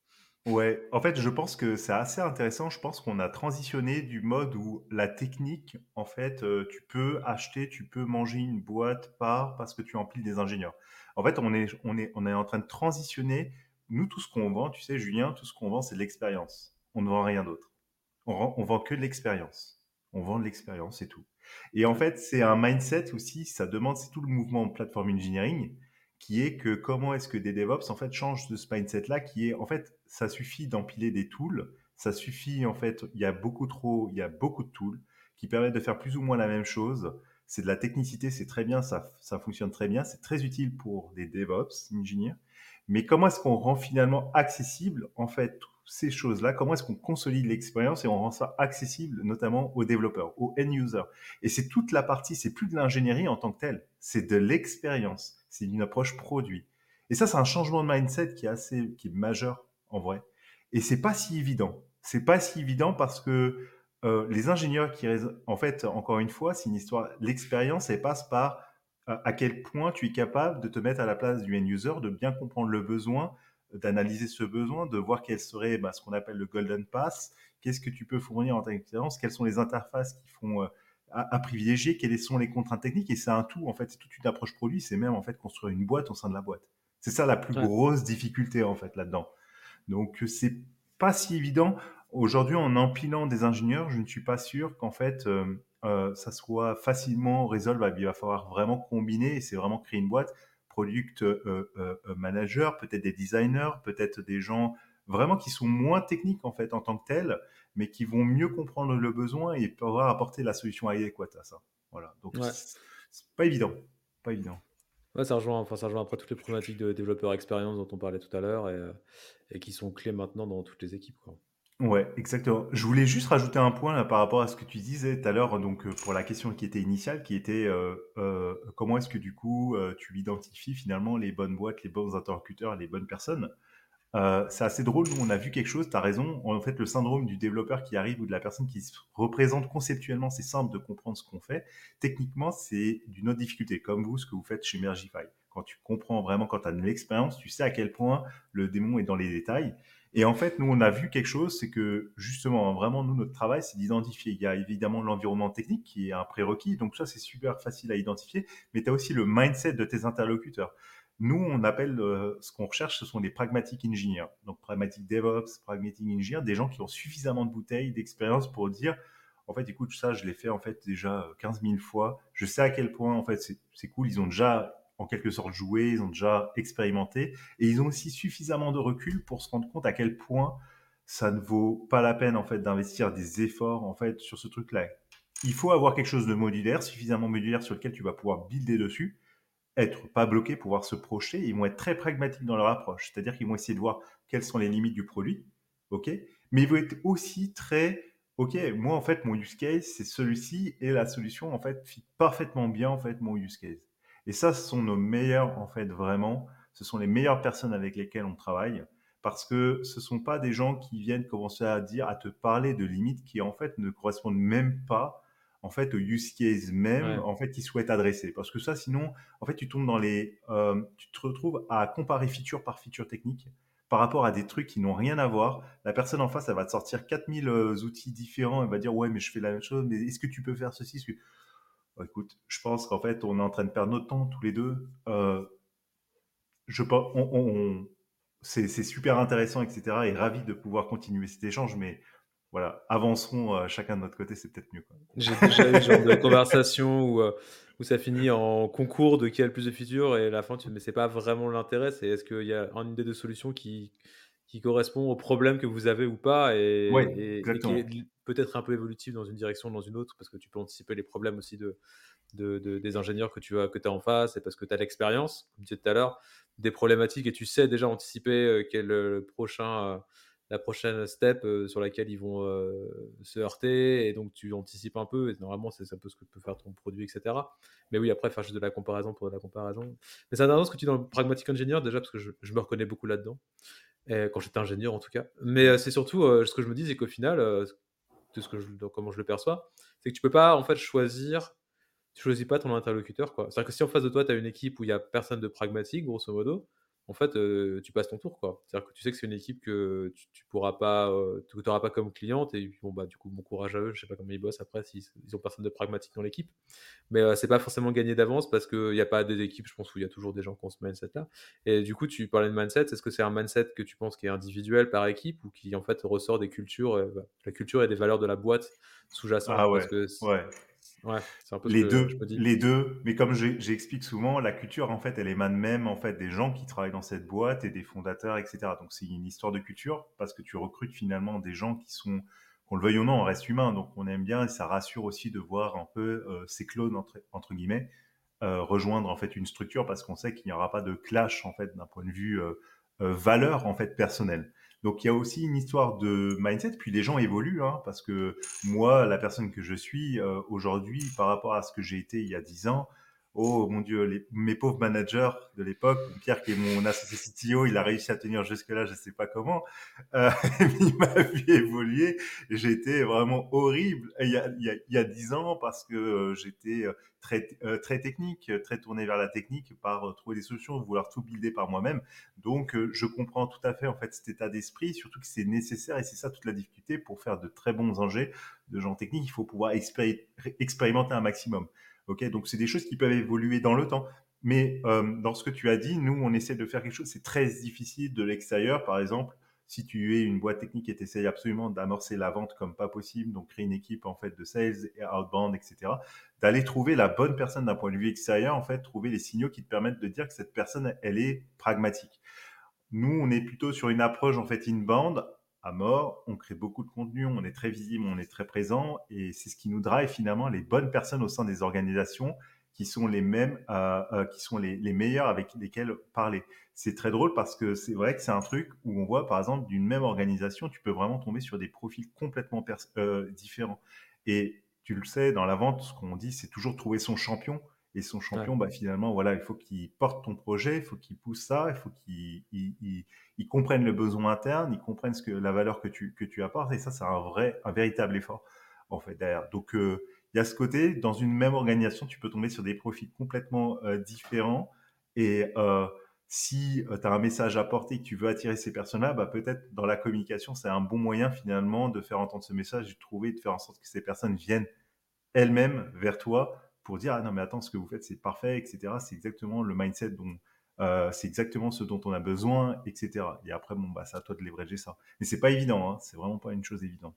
Ouais, en fait, je pense que c'est assez intéressant. Je pense qu'on a transitionné du mode où la technique, en fait, euh, tu peux acheter, tu peux manger une boîte par parce que tu empiles des ingénieurs. En fait, on est, on est, on est en train de transitionner nous, tout ce qu'on vend, tu sais, Julien, tout ce qu'on vend, c'est de l'expérience. On ne vend rien d'autre. On, vend que de l'expérience. On vend de l'expérience, c'est tout. Et en fait, c'est un mindset aussi, ça demande, c'est tout le mouvement de platform engineering, qui est que comment est-ce que des DevOps, en fait, changent de ce mindset-là, qui est, en fait, ça suffit d'empiler des tools, ça suffit, en fait, il y a beaucoup trop, il y a beaucoup de tools qui permettent de faire plus ou moins la même chose. C'est de la technicité, c'est très bien, ça, ça fonctionne très bien, c'est très utile pour des DevOps, engineers. Mais comment est-ce qu'on rend finalement accessible, en fait, toutes ces choses-là? Comment est-ce qu'on consolide l'expérience et on rend ça accessible, notamment aux développeurs, aux end-users Et c'est toute la partie, c'est plus de l'ingénierie en tant que telle, c'est de l'expérience, c'est une approche produit. Et ça, c'est un changement de mindset qui est assez, qui est majeur en vrai. Et c'est pas si évident. C'est pas si évident parce que euh, les ingénieurs qui, en fait, encore une fois, c'est une histoire. L'expérience, elle passe par à quel point tu es capable de te mettre à la place du end-user, de bien comprendre le besoin, d'analyser ce besoin, de voir quel serait bah, ce qu'on appelle le golden pass, qu'est-ce que tu peux fournir en tant qu'expérience, quelles sont les interfaces qui font euh, à, privilégier, quelles sont les contraintes techniques, et c'est un tout, en fait, c'est toute une approche produit, c'est même en fait construire une boîte au sein de la boîte. C'est ça la plus grosse difficulté en fait là-dedans. Donc c'est pas si évident. Aujourd'hui, en empilant des ingénieurs, je ne suis pas sûr qu'en fait euh, euh, ça soit facilement résolvable. Il va falloir vraiment combiner et c'est vraiment créer une boîte, product euh, euh, manager, peut-être des designers, peut-être des gens vraiment qui sont moins techniques en fait en tant que tels, mais qui vont mieux comprendre le besoin et pouvoir apporter la solution adéquate à ça. Voilà. Donc c'est pas évident, pas évident. Ouais, ça rejoint, enfin, ça rejoint après toutes les problématiques de développeur expérience dont on parlait tout à l'heure et, et, qui sont clés maintenant dans toutes les équipes. Quoi. Ouais, exactement. Je voulais juste rajouter un point là, par rapport à ce que tu disais tout à l'heure, donc euh, pour la question qui était initiale, qui était euh, euh, comment est-ce que du coup tu identifies finalement les bonnes boîtes, les bons interlocuteurs, les bonnes personnes? c'est assez drôle, nous on a vu quelque chose, tu as raison, en fait le syndrome du développeur qui arrive ou de la personne qui se représente conceptuellement, c'est simple de comprendre ce qu'on fait. Techniquement, c'est d'une autre difficulté, comme vous, ce que vous faites chez Mergify. Quand tu comprends vraiment, quand tu as de l'expérience, tu sais à quel point le démon est dans les détails. Et en fait, nous, on a vu quelque chose, c'est que justement, vraiment, nous, notre travail, c'est d'identifier. Il y a évidemment l'environnement technique qui est un prérequis, donc ça, c'est super facile à identifier, mais tu as aussi le mindset de tes interlocuteurs. Nous, on appelle ce qu'on recherche, ce sont des pragmatic engineers. Donc, pragmatic DevOps, pragmatic engineers, des gens qui ont suffisamment de bouteilles, d'expérience pour dire, en fait, écoute, ça, je l'ai fait en fait déjà 15 000 fois. Je sais à quel point, en fait, c'est cool. Ils ont déjà, en quelque sorte, joué, ils ont déjà expérimenté, et ils ont aussi suffisamment de recul pour se rendre compte à quel point ça ne vaut pas la peine, en fait, d'investir des efforts, en fait, sur ce truc-là. Il faut avoir quelque chose de modulaire, suffisamment modulaire sur lequel tu vas pouvoir builder dessus être pas bloqués, pouvoir se projeter. Ils vont être très pragmatiques dans leur approche, c'est-à-dire qu'ils vont essayer de voir quelles sont les limites du produit, ok. Mais ils vont être aussi très, ok, moi en fait mon use case c'est celui-ci et la solution en fait fit parfaitement bien en fait mon use case. Et ça, ce sont nos meilleurs en fait vraiment. Ce sont les meilleures personnes avec lesquelles on travaille parce que ce sont pas des gens qui viennent commencer à dire, à te parler de limites qui en fait ne correspondent même pas en fait au use case même en fait qu'ils souhaitent adresser parce que ça sinon en fait tu tombes dans les euh, tu te retrouves à comparer feature par feature technique par rapport à des trucs qui n'ont rien à voir la personne en face elle va te sortir 4000 euh, outils différents elle va dire ouais mais je fais la même chose mais est-ce que tu peux faire ceci que... Écoute je pense qu'en fait on est en train de perdre notre temps tous les deux euh, je c'est super intéressant etc et ravi de pouvoir continuer cet échange mais voilà, avancerons euh, chacun de notre côté, c'est peut-être mieux. J'ai déjà eu genre de conversation où, euh, où ça finit en concours de qui a le plus de features et à la fin tu dis mais c'est pas vraiment l'intérêt, est-ce qu'il y a une des deux solutions qui, qui correspond au problème que vous avez ou pas et, qui est peut-être un peu évolutif dans une direction ou dans une autre parce que tu peux anticiper les problèmes aussi de, de, des ingénieurs que tu as, que as en face et parce que tu as l'expérience, comme tu disais tout à l'heure, des problématiques et tu sais déjà anticiper euh, quel le prochain la prochaine step euh, sur laquelle ils vont euh, se heurter et donc tu anticipes un peu et normalement c'est un peu ce que peut faire ton produit etc mais oui après faire juste de la comparaison pour de la comparaison. Mais c'est intéressant ce que tu dis dans le pragmatic engineer déjà parce que je, me reconnais beaucoup là-dedans quand j'étais ingénieur en tout cas. Mais euh, c'est surtout ce que je me dis c'est qu'au final de ce que je, comment je le perçois c'est que tu peux pas en fait choisir tu choisis pas ton interlocuteur quoi. C'est à dire que si en face de toi tu as une équipe où il y a personne de pragmatique grosso modo en fait, tu passes ton tour, quoi. C'est-à-dire que tu sais que c'est une équipe que tu, tu pourras pas, tu n'auras pas comme cliente, et bon, bah, du coup, bon courage à eux. Je sais pas comment ils bossent après, s'ils ils ont personne de pragmatique dans l'équipe. Mais c'est pas forcément gagné d'avance parce qu'il n'y a pas des équipes, je pense, où il y a toujours des gens qui ont ce mindset-là. Et du coup, tu parlais de mindset. Est-ce que c'est un mindset que tu penses qui est individuel par équipe ou qui, en fait, ressort des cultures, bah, la culture et des valeurs de la boîte sous-jacentes? Ah ouais, ouais. Ouais, c'est un peu les deux, les deux. Mais comme j'explique souvent, la culture, en fait, elle émane même en fait des gens qui travaillent dans cette boîte et des fondateurs, etc. Donc c'est une histoire de culture parce que tu recrutes finalement des gens qui sont, qu'on le veuille ou non, on reste humain. Donc on aime bien et ça rassure aussi de voir un peu euh, ces clones entre, entre guillemets euh, rejoindre en fait une structure parce qu'on sait qu'il n'y aura pas de clash en fait d'un point de vue euh, valeur en fait personnelle. Donc il y a aussi une histoire de mindset, puis les gens évoluent, hein, parce que moi, la personne que je suis euh, aujourd'hui, par rapport à ce que j'ai été il y a dix ans, oh mon Dieu, mes pauvres managers de l'époque, Pierre qui est mon associé CTO, il a réussi à tenir jusque-là, je ne sais pas comment, euh, il m'a vu évoluer, été vraiment horrible il y a, 10 ans parce que euh, j'étais euh, très, très technique, très tourné vers la technique, par trouver des solutions, vouloir tout builder par moi-même. Donc je comprends tout à fait en fait cet état d'esprit, surtout que c'est nécessaire et c'est ça toute la difficulté pour faire de très bons ingés de gens techniques, il faut pouvoir expérimenter un maximum. Ok, donc c'est des choses qui peuvent évoluer dans le temps. Mais dans ce que tu as dit, nous, on essaie de faire quelque chose. C'est très difficile de l'extérieur. Par exemple, si tu es une boîte technique et tu essayes absolument d'amorcer la vente comme pas possible, donc créer une équipe en fait de sales et outbound, etc., d'aller trouver la bonne personne d'un point de vue extérieur, en fait, trouver les signaux qui te permettent de dire que cette personne, elle est pragmatique. Nous, on est plutôt sur une approche en fait inbound à mort, on crée beaucoup de contenu, on est très visible, on est très présent, et c'est ce qui nous drive finalement les bonnes personnes au sein des organisations qui sont les mêmes, euh, euh, qui sont les, meilleurs avec lesquels parler. C'est très drôle parce que c'est vrai que c'est un truc où on voit par exemple d'une même organisation, tu peux vraiment tomber sur des profils complètement euh, différents. Et tu le sais, dans la vente, ce qu'on dit, c'est toujours trouver son champion. Et son champion, bah, finalement, voilà, il faut qu'il porte ton projet, il faut qu'il pousse ça, il faut qu'il comprenne le besoin interne, il comprenne ce que, la valeur que tu, que tu apportes. Et ça, c'est un vrai, un véritable effort, en fait, derrière. Donc, euh, il y a ce côté, dans une même organisation, tu peux tomber sur des profils complètement euh, différents. Et euh, si tu as un message à porter que tu veux attirer ces personnes-là, bah, peut-être dans la communication, c'est un bon moyen finalement de faire entendre ce message, de trouver, de faire en sorte que ces personnes viennent elles-mêmes vers toi pour dire ah non mais attends ce que vous faites c'est parfait etc c'est exactement le mindset dont c'est exactement ce dont on a besoin, etc. Et après, bon, bah, c'est à toi de leverager ça. Mais c'est pas évident, hein, c'est vraiment pas une chose évidente.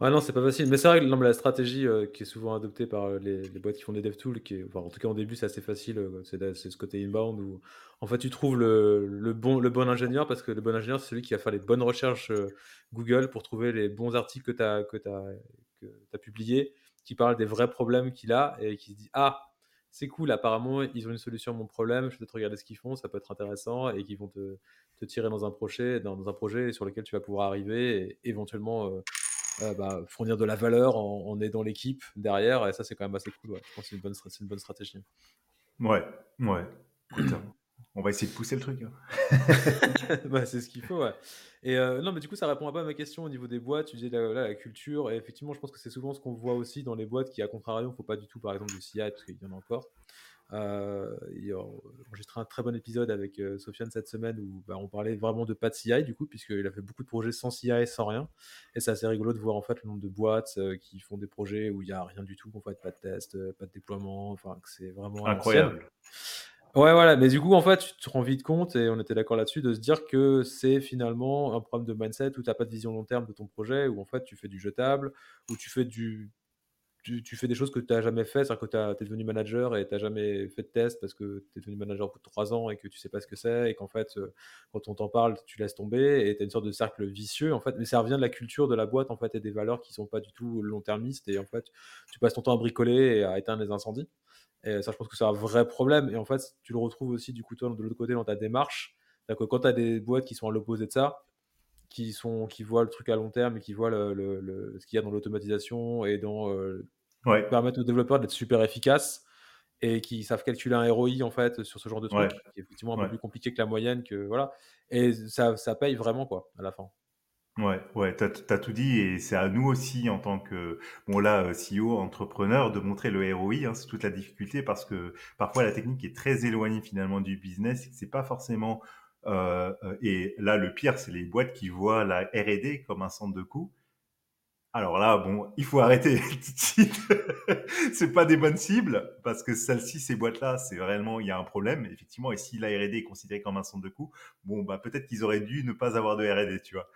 Ouais, non, c'est pas facile. Mais c'est vrai que la stratégie qui est souvent adoptée par les, boîtes qui font des DevTools, qui en tout cas au début, c'est assez facile. c'est, ce côté inbound où en fait tu trouves le, bon, le bon ingénieur parce que le bon ingénieur, c'est celui qui va faire les bonnes recherches Google pour trouver les bons articles que tu as, que as publiés, qui parlent des vrais problèmes qu'il a et qui se dit Ah, c'est cool, apparemment, ils ont une solution à mon problème, je vais peut-être regarder ce qu'ils font, ça peut être intéressant, et qu'ils vont te, tirer dans un projet, dans, un projet sur lequel tu vas pouvoir arriver et éventuellement euh, euh, bah, fournir de la valeur en, aidant l'équipe derrière, et ça c'est quand même assez cool, je pense que c'est une bonne, une bonne stratégie. Ouais, ouais. On va essayer de pousser le truc. Hein. bah, c'est ce qu'il faut, ouais. Et euh, non, mais du coup, ça répond pas à ma question au niveau des boîtes. Tu disais là, la culture. Et effectivement, je pense que c'est souvent ce qu'on voit aussi dans les boîtes qui, à contrario, ne faut pas du tout, par exemple, du CI, parce qu'il y en a encore. Euh, J'ai enregistré un très bon épisode avec euh, Sofiane cette semaine où bah, on parlait vraiment de pas de CI du coup puisqu'il a fait beaucoup de projets sans CI sans rien et c'est assez rigolo de voir en fait le nombre de boîtes euh, qui font des projets où il n'y a rien du tout en fait pas de test pas de déploiement enfin c'est vraiment incroyable Ouais, voilà, mais du coup, en fait, tu te rends vite compte, et on était d'accord là-dessus, de se dire que c'est finalement un problème de mindset où tu n'as pas de vision long terme de ton projet, où en fait tu fais du jetable, où tu fais des choses que tu n'as jamais fait, c'est-à-dire que tu es devenu manager et tu n'as jamais fait de test parce que tu es devenu manager pour trois ans et que tu sais pas ce que c'est, et qu'en fait, euh, quand on t'en parle, tu laisses tomber, et tu as une sorte de cercle vicieux, en fait, mais ça revient de la culture de la boîte, en fait, et des valeurs qui sont pas du tout long-termistes, et en fait, tu passes ton temps à bricoler et à éteindre les incendies. Et ça, je pense que c'est un vrai problème. Et en fait, tu le retrouves aussi, du coup, toi, de l'autre côté, dans ta démarche. Que quand tu as des boîtes qui sont à l'opposé de ça, qui, sont, qui voient le truc à long terme et qui voient le, ce qu'il y a dans l'automatisation et dans euh, permettre aux développeurs d'être super efficaces et qui savent calculer un ROI en fait sur ce genre de truc, qui est effectivement un peu plus compliqué que la moyenne, que voilà. Et ça, ça paye vraiment quoi à la fin. Ouais, ouais, tu as, tout dit et c'est à nous aussi en tant que bon là euh, CEO entrepreneur de montrer le ROI, hein, c'est toute la difficulté parce que parfois la technique est très éloignée finalement du business et c'est pas forcément euh, euh, et là le pire c'est les boîtes qui voient la R&D comme un centre de coût alors là, bon, il faut arrêter c'est pas des bonnes cibles parce que celles-ci, ces boîtes-là, c'est réellement il y a un problème effectivement. Et si la R&D est considérée comme un centre de coût, bon bah peut-être qu'ils auraient dû ne pas avoir de R&D, tu vois.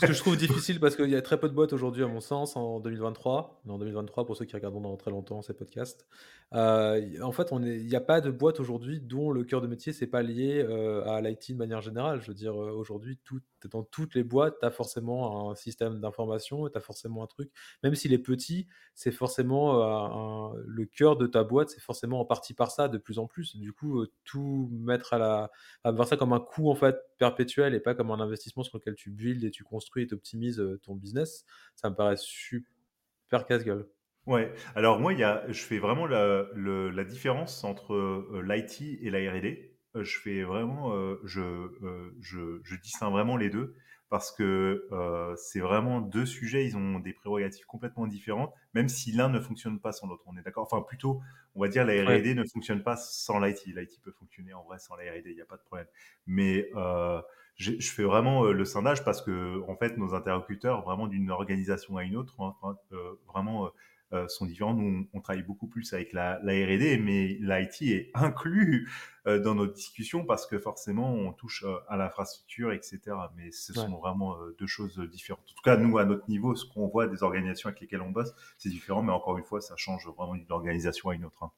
Ce que je trouve difficile parce qu'il y a très peu de boîtes aujourd'hui à mon sens en 2023. En 2023 pour ceux qui regardent dans très longtemps ces podcasts. Euh, en fait, il n'y a pas de boîte aujourd'hui dont le cœur de métier c'est pas lié euh, à l'IT de manière générale. Je veux dire, euh, aujourd'hui, tout, dans toutes les boîtes, tu as forcément un système d'information, tu as forcément un truc. Même s'il est petit, c'est forcément le cœur de ta boîte, c'est forcément en partie par ça de plus en plus. Du coup, tout mettre à la. Voir ça comme un coût en fait perpétuel et pas comme un investissement sur lequel tu builds et tu construis et tu optimises ton business, ça me paraît super casse-gueule. Ouais, alors moi, je fais vraiment la, la différence entre euh, l'IT et la R&D. Euh, je fais vraiment, euh, je, je, je, distingue vraiment les deux parce que c'est vraiment deux sujets, ils ont des prérogatives complètement différentes, même si l'un ne fonctionne pas sans l'autre. On est d'accord? Enfin, plutôt, on va dire la R&D ne fonctionne pas sans l'IT. L'IT peut fonctionner en vrai sans la R&D, il n'y a pas de problème. Mais je, fais vraiment le scindage parce que, en fait, nos interlocuteurs, vraiment d'une organisation à une autre, hein, vraiment euh, sont différents. Nous, on, travaille beaucoup plus avec la, R&D, mais l'IT est inclus euh, dans notre discussion parce que forcément, on touche euh, à l'infrastructure, etc. Mais ce sont vraiment deux choses différentes. En tout cas, nous, à notre niveau, ce qu'on voit des organisations avec lesquelles on bosse, c'est différent, mais encore une fois, ça change vraiment d'une organisation à une autre. Hein.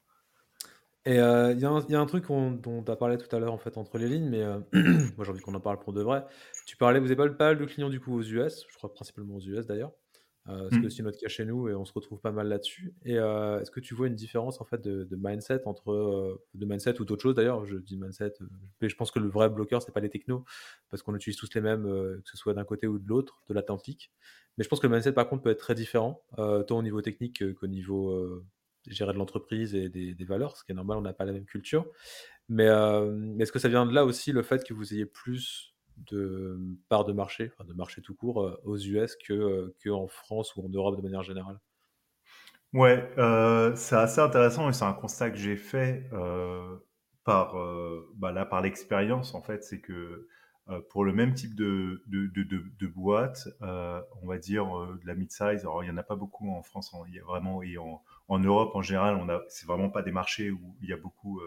Et il y, a un truc dont tu as parlé tout à l'heure en fait entre les lignes, mais moi j'ai envie qu'on en parle pour de vrai. Tu parlais, vous avez pas mal de clients du coup aux US, je crois principalement aux US d'ailleurs. Euh, c'est mmh. aussi notre cas chez nous et on se retrouve pas mal là-dessus. Et euh, est-ce que tu vois une différence en fait de, mindset entre euh, de mindset ou d'autres choses d'ailleurs Je dis mindset, mais je pense que le vrai bloqueur c'est pas les technos parce qu'on utilise tous les mêmes, que ce soit d'un côté ou de l'autre de l'Atlantique. Mais je pense que le mindset par contre peut être très différent, tant au niveau technique qu'au niveau gérer de l'entreprise et des, des, valeurs, ce qui est normal, on n'a pas la même culture. Mais est-ce que ça vient de là aussi le fait que vous ayez plus de part de marché, de marché tout court, euh, aux US que, euh, que France ou en Europe de manière générale. Ouais, euh, c'est assez intéressant et c'est un constat que j'ai fait par, bah là, par l'expérience en fait, c'est que pour le même type de, de, de, de, boîte, on va dire de la mid-size, alors il n'y en a pas beaucoup en France, il y a vraiment, et en, en Europe en général, on a, c'est vraiment pas des marchés où il y a beaucoup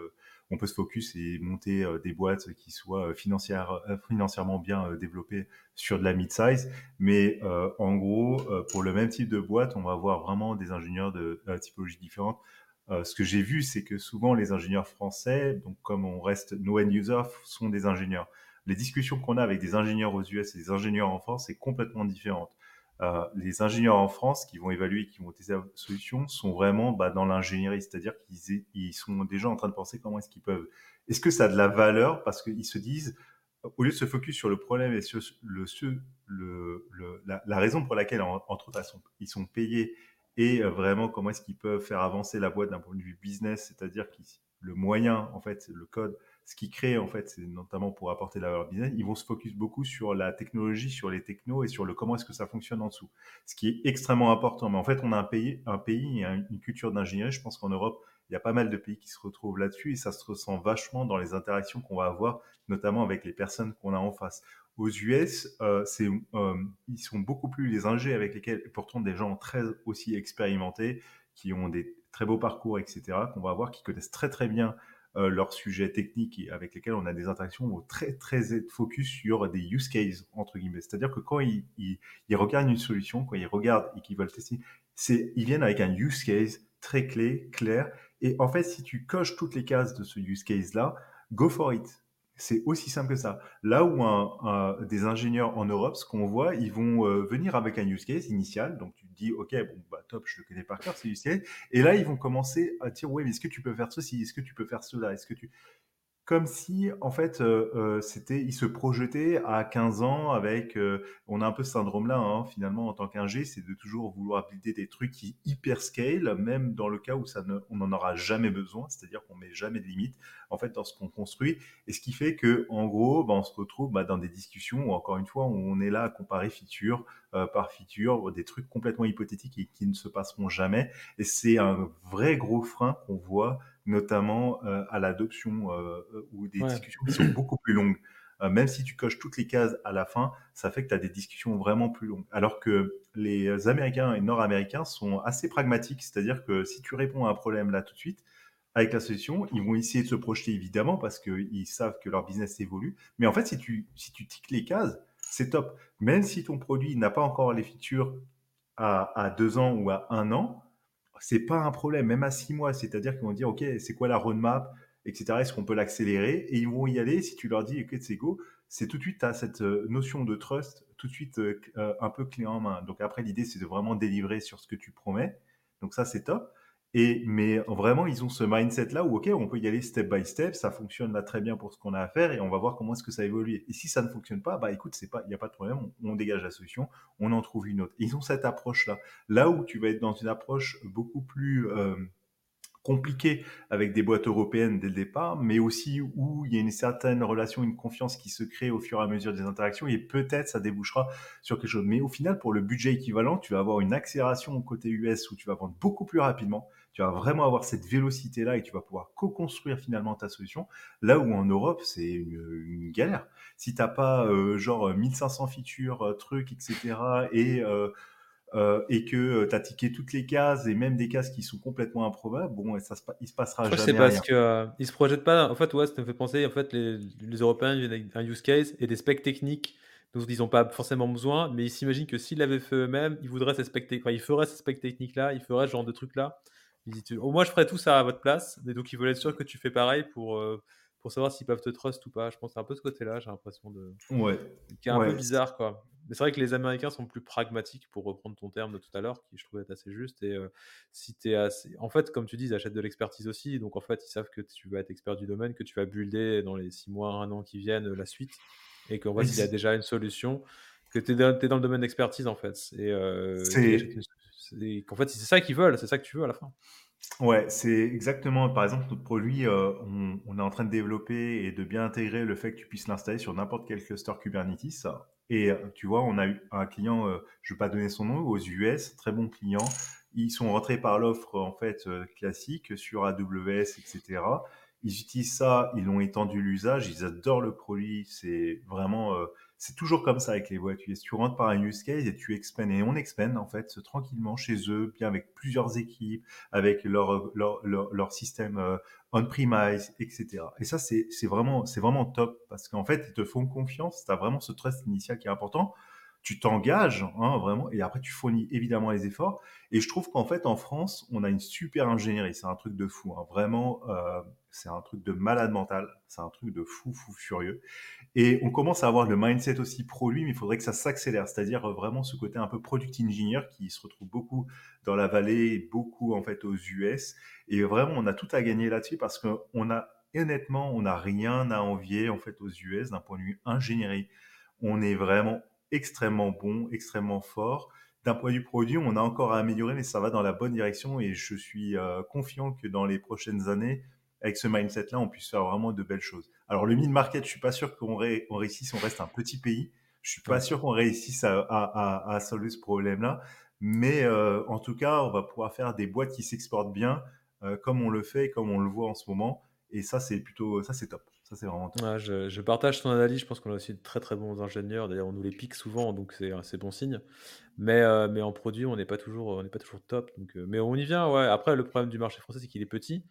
on peut se focus et monter des boîtes qui soient financières, financièrement bien développées sur de la mid-size. Mais en gros, pour le même type de boîte, on va avoir vraiment des ingénieurs de, typologie différente. ce que j'ai vu, c'est que souvent les ingénieurs français, donc comme on reste no end user, sont des ingénieurs. Les discussions qu'on a avec des ingénieurs aux US et des ingénieurs en France, c'est complètement différente. Euh, les ingénieurs en France qui vont évaluer, qui vont tester la solution, sont vraiment bah, dans l'ingénierie, c'est-à-dire qu'ils ils sont déjà en train de penser comment est-ce qu'ils peuvent. Est-ce que ça a de la valeur? Parce qu'ils se disent, au lieu de se focus sur le problème et sur la, raison pour laquelle, entre autres, ils sont payés et euh, vraiment comment est-ce qu'ils peuvent faire avancer la boîte d'un point de vue business, c'est-à-dire que le moyen, en fait, le code, ce qui crée, en fait, c'est notamment pour apporter la valeur business, ils vont se focus beaucoup sur la technologie, sur les technos et sur le comment est-ce que ça fonctionne en dessous. Ce qui est extrêmement important. Mais en fait, on a un pays, un pays une culture d'ingénierie. Je pense qu'en Europe, il y a pas mal de pays qui se retrouvent là-dessus et ça se ressent vachement dans les interactions qu'on va avoir, notamment avec les personnes qu'on a en face. Aux US, euh, c'est, euh, ils sont beaucoup plus les ingés avec lesquels, pourtant des gens très aussi expérimentés, qui ont des très beaux parcours, etc., qu'on va avoir, qui connaissent très très bien leurs sujets techniques avec lesquels on a des interactions très très focus sur des use cases entre guillemets. C'est-à-dire que quand ils, ils, regardent une solution, quand ils regardent et qu'ils veulent tester, c'est ils viennent avec un use case très clé, clair. Et en fait, si tu coches toutes les cases de ce use case là, go for it. C'est aussi simple que ça. Là où des ingénieurs en Europe, ce qu'on voit, ils vont euh, venir avec un use case initial. Donc te dis, ok, bon, bah top, je le connais par cœur, c'est case. Et là, ils vont commencer à dire, oui, mais est-ce que tu peux faire ceci? Est-ce que tu peux faire cela? Est-ce que tu comme si en fait euh, euh, c'était il se projetait à 15 ans avec euh, on a un peu ce syndrome là hein, finalement en tant qu'ingé c'est de toujours vouloir builder des trucs qui hyper scale même dans le cas où ça ne, on n'en aura jamais besoin c'est-à-dire qu'on met jamais de limite en fait dans ce qu'on construit. Et ce qui fait que en gros bah, on se retrouve bah, dans des discussions où encore une fois où on est là à comparer feature par feature des trucs complètement hypothétiques et qui ne se passeront jamais. Et c'est un vrai gros frein qu'on voit notamment euh, à l'adoption euh, ou des discussions qui sont beaucoup plus longues. Euh, même si tu coches toutes les cases à la fin, ça fait que tu as des discussions vraiment plus longues. Alors que les Américains et Nord-Américains sont assez pragmatiques, c'est-à-dire que si tu réponds à un problème là tout de suite, avec la solution, ils vont essayer de se projeter évidemment parce qu'ils savent que leur business évolue. Mais en fait, si tu, si tu tiques les cases, c'est top. Même si ton produit n'a pas encore les features à, à, deux ans ou à un an, c'est pas un problème, même à six mois. C'est-à-dire qu'ils vont dire, OK, c'est quoi la roadmap, etc. Est-ce qu'on peut l'accélérer? Et ils vont y aller. Si tu leur dis, OK, c'est go, c'est tout de suite, tu as cette euh, notion de trust tout de suite euh, un peu clé en main. Donc après, l'idée, c'est de vraiment délivrer sur ce que tu promets. Donc ça, c'est top. Mais vraiment, ils ont ce mindset-là où, OK, on peut y aller step by step, ça fonctionne là très bien pour ce qu'on a à faire et on va voir comment est-ce que ça évolue. Et si ça ne fonctionne pas, bah écoute, il n'y a pas de problème, on, dégage la solution, on en trouve une autre. ils ont cette approche-là. Là où tu vas être dans une approche beaucoup plus euh, compliqué avec des boîtes européennes dès le départ, mais aussi où il y a une certaine relation, une confiance qui se crée au fur et à mesure des interactions et peut-être ça débouchera sur quelque chose. Mais au final, pour le budget équivalent, tu vas avoir une accélération côté US où tu vas vendre beaucoup plus rapidement. Tu vas vraiment avoir cette vélocité-là et tu vas pouvoir co-construire finalement ta solution. Là où en Europe, c'est une, galère. Si tu n'as pas euh, genre 1500 features, euh, trucs, etc. et euh, euh, et que tu as tiqué toutes les cases et même des cases qui sont complètement improbables, bon, ça se, il se passera jamais C'est parce qu'ils euh, ne se projettent pas. En fait, ouais, ça me fait penser, en fait, les, les Européens viennent avec un use case et des specs techniques dont ils n'ont pas forcément besoin, mais ils s'imaginent que s'ils l'avaient fait eux-mêmes, ils voudraient ces specs, enfin, ils feraient ces specs techniques-là, ils feraient ce genre de trucs-là. Au moins, je ferais tout ça à votre place. Et donc, ils veulent être sûrs que tu fais pareil pour pour savoir s'ils peuvent te trust ou pas. Je pense que c'est un peu ce côté-là, j'ai l'impression de. Ouais. Qui est un peu bizarre, quoi. Mais c'est vrai que les Américains sont plus pragmatiques, pour reprendre ton terme de tout à l'heure, qui je trouvais être assez juste. Et euh, si tu es assez. En fait, comme tu dis, ils achètent de l'expertise aussi. Donc, en fait, ils savent que tu vas être expert du domaine, que tu vas builder dans les six mois, un an qui viennent la suite. Et qu'en fait, il y a déjà une solution, que tu es, dans le domaine d'expertise, en fait. Et, euh, qu'en fait, c'est ça qu'ils veulent, c'est ça que tu veux à la fin. Ouais, c'est exactement, par exemple, notre produit, euh, on, est en train de développer et de bien intégrer le fait que tu puisses l'installer sur n'importe quel cluster Kubernetes. Et euh, tu vois, on a eu un client, euh, je ne vais pas donner son nom, aux US, très bon client. Ils sont rentrés par l'offre en fait classique sur AWS, etc. Ils utilisent ça, ils ont étendu l'usage, ils adorent le produit. C'est vraiment, c'est toujours comme ça avec les voitures. Tu rentres par un use case et tu expands. Et on expand, en fait, tranquillement chez eux, bien avec plusieurs équipes, avec leur, leur, leur, système euh, on-premise, etc. Et ça, c'est vraiment, vraiment top parce qu'en fait, ils te font confiance. Tu as vraiment ce trust initial qui est important tu t'engages hein, vraiment et après tu fournis évidemment les efforts. Et je trouve qu'en fait en France on a une super ingénierie. C'est un truc de fou hein. vraiment euh, c'est un truc de malade mental. C'est un truc de fou fou furieux. Et on commence à avoir le mindset aussi produit mais il faudrait que ça s'accélère. C'est-à-dire euh, vraiment ce côté un peu product engineer qui se retrouve beaucoup dans la vallée beaucoup en fait aux US et vraiment on a tout à gagner là-dessus parce qu'on a honnêtement on n'a rien à envier en fait aux US d'un point de vue ingénierie. On est vraiment extrêmement bon, extrêmement fort. D'un point de vue produit, on a encore à améliorer, mais ça va dans la bonne direction et je suis euh, confiant que dans les prochaines années, avec ce mindset-là, on puisse faire vraiment de belles choses. Alors le mid-market, je suis pas sûr qu'on réussisse, on reste un petit pays. Je suis pas sûr qu'on réussisse à, à, à, ce problème-là, mais euh, en tout cas, on va pouvoir faire des boîtes qui s'exportent bien, euh, comme on le fait, comme on le voit en ce moment, et ça c'est plutôt, ça c'est top. Je, partage ton analyse. Je pense qu'on a aussi de très très bons ingénieurs. D'ailleurs, on nous les pique souvent, donc c'est bon signe. Mais, euh, mais en produit, on n'est pas toujours, on n'est pas toujours top. Donc, euh, mais on y vient. Ouais. Après, le problème du marché français, c'est qu'il est petit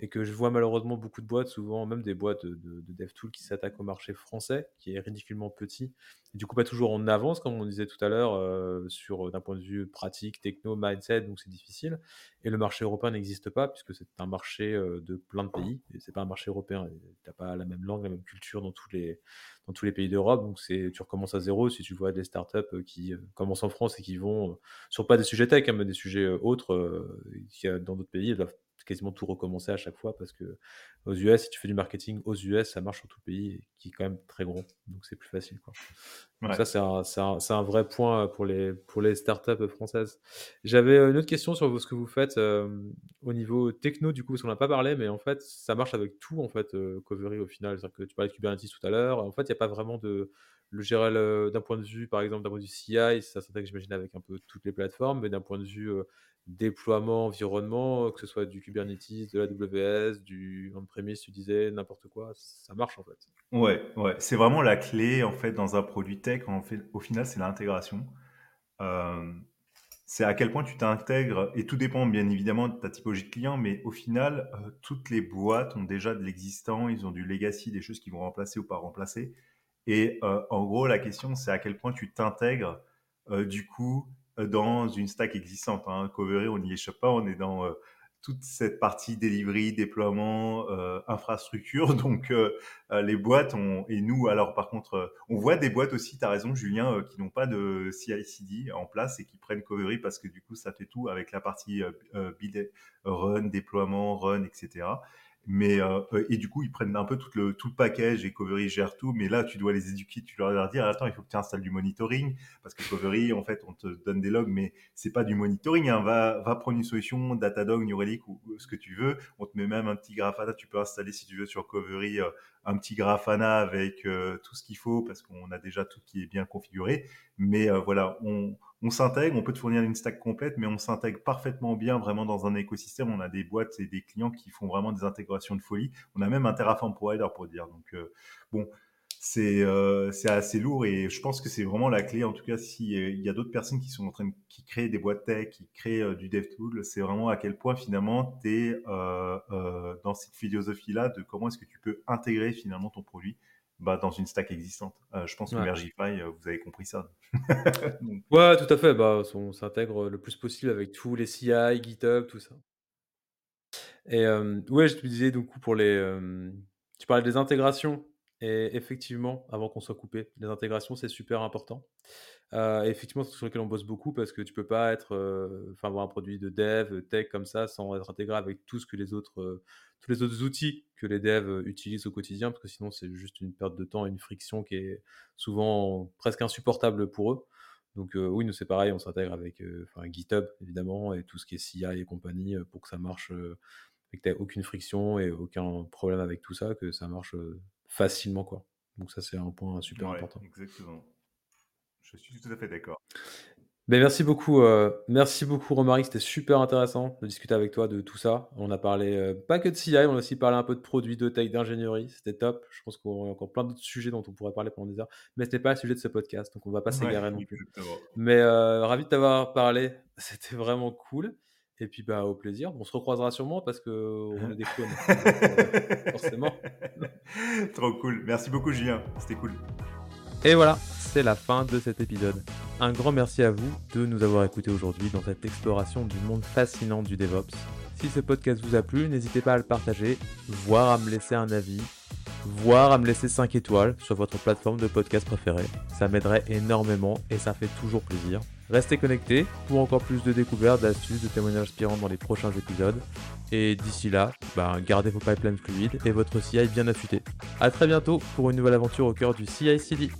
et que je vois malheureusement beaucoup de boîtes, souvent même des boîtes de, de, DevTool qui s'attaquent au marché français, qui est ridiculement petit, et du coup pas toujours en avance, comme on disait tout à l'heure, euh, sur d'un point de vue pratique, techno, mindset, donc c'est difficile. Et le marché européen n'existe pas, puisque c'est un marché euh, de plein de pays, et c'est pas un marché européen, tu n'as pas la même langue, la même culture dans tous les, dans tous les pays d'Europe, donc tu recommences à zéro si tu vois des startups euh, qui commencent en France et qui vont, sur pas des sujets tech, hein, mais des sujets autres, qui dans d'autres pays, doivent quasiment tout recommencer à chaque fois parce que aux US, si tu fais du marketing aux US, ça marche sur tout le pays qui est quand même très gros. Donc c'est plus facile. Quoi. ça, c'est un, un, vrai point pour les, pour les startups françaises. J'avais une autre question sur ce que vous faites euh, au niveau techno, du coup, parce qu'on n'a pas parlé, mais en fait, ça marche avec tout, en fait, euh, Covery au final. C'est-à-dire que tu parlais de Kubernetes tout à l'heure. En fait, il n'y a pas vraiment de le gérer d'un point de vue, par exemple, d'un point de vue CI, ça s'intègre, j'imagine, avec un peu toutes les plateformes, mais d'un point de vue euh, déploiement, environnement, que ce soit du Kubernetes, de l'AWS, du on-premise, tu disais, n'importe quoi, ça marche en fait. Ouais, ouais, c'est vraiment la clé en fait dans un produit tech. En fait, au final, c'est l'intégration. Euh, c'est à quel point tu t'intègres, et tout dépend bien évidemment de ta typologie de client, mais au final, euh, toutes les boîtes ont déjà de l'existant, ils ont du legacy, des choses qui vont remplacer ou pas remplacer. Et euh, en gros, la question, c'est à quel point tu t'intègres du coup dans une stack existante. Hein. Covery, on n'y échappe pas, on est dans euh, toute cette partie delivery, déploiement, euh, infrastructure. Donc euh, les boîtes, on, et nous, alors par contre, on voit des boîtes aussi, tu as raison Julien, qui n'ont pas de CI/CD en place et qui prennent Covery parce que du coup, ça fait tout avec la partie build, run, déploiement, run, etc. Mais euh, euh, et du coup, ils prennent un peu tout le tout le package et Covery gère tout. Mais là, tu dois les éduquer, tu leur dire attends, il faut que tu installes du monitoring parce que Covery, en fait, on te donne des logs, mais c'est pas du monitoring. Hein. Va va prendre une solution Datadog, New Relic ou, ce que tu veux. On te met même un petit Grafana. Tu peux installer si tu veux sur Covery euh, un petit Grafana avec tout ce qu'il faut parce qu'on a déjà tout qui est bien configuré. Mais voilà, on on s'intègre, on peut te fournir une stack complète, mais on s'intègre parfaitement bien vraiment dans un écosystème. On a des boîtes et des clients qui font vraiment des intégrations de folie. On a même un Terraform provider pour dire. Donc euh, bon, euh, c'est assez lourd et je pense que c'est vraiment la clé. En tout cas, s'il y a d'autres personnes qui sont en train de, qui créent des boîtes tech, qui créent euh, du dev tool, c'est vraiment à quel point finalement tu es dans cette philosophie-là de comment est-ce que tu peux intégrer finalement ton produit bah, dans une stack existante. Euh, je pense que Mergify, euh, vous avez compris ça. ouais, tout à fait. Bah, on s'intègre le plus possible avec tous les CI, GitHub, tout ça. Et euh, ouais, je te disais du coup pour les. tu parlais des intégrations. Et effectivement, avant qu'on soit coupé, les intégrations, c'est super important. Euh, effectivement, c'est sur lequel on bosse beaucoup parce que tu peux pas être, euh, enfin, avoir un produit de dev, tech comme ça sans être intégré avec tout ce que les autres, euh, tous les autres outils que les devs utilisent au quotidien parce que sinon c'est juste une perte de temps et une friction qui est souvent presque insupportable pour eux. Donc oui, nous c'est pareil, on s'intègre avec GitHub évidemment et tout ce qui est CI et compagnie pour que ça marche et que tu aucune friction et aucun problème avec tout ça, que ça marche facilement quoi. Donc ça c'est un point super important. Exactement. Je suis tout à fait d'accord. Ben, merci beaucoup, euh, merci beaucoup Romaric, c'était super intéressant de discuter avec toi de tout ça. On a parlé euh, pas que de CI, on a aussi parlé un peu de produits, de tech, d'ingénierie, c'était top. Je pense qu'on a encore plein d'autres sujets dont on pourrait parler pendant des heures, mais ce n'est pas le sujet de ce podcast, donc on va pas s'égarer non plus. Mais euh, ravi de t'avoir parlé, c'était vraiment cool. Et puis bah au plaisir, on se recroisera sûrement parce que on est des clones, forcément. Trop cool, merci beaucoup Julien, c'était cool. Et voilà, c'est la fin de cet épisode. Un grand merci à vous de nous avoir écoutés aujourd'hui dans cette exploration du monde fascinant du DevOps. Si ce podcast vous a plu, n'hésitez pas à le partager, voire à me laisser un avis, voire à me laisser 5 étoiles sur votre plateforme de podcast préférée. Ça m'aiderait énormément et ça fait toujours plaisir. Restez connectés pour encore plus de découvertes, d'astuces, de témoignages inspirants dans les prochains épisodes. Et d'ici là, ben, gardez vos pipelines fluides et votre CI bien affûté. A très bientôt pour une nouvelle aventure au cœur du CI-CD.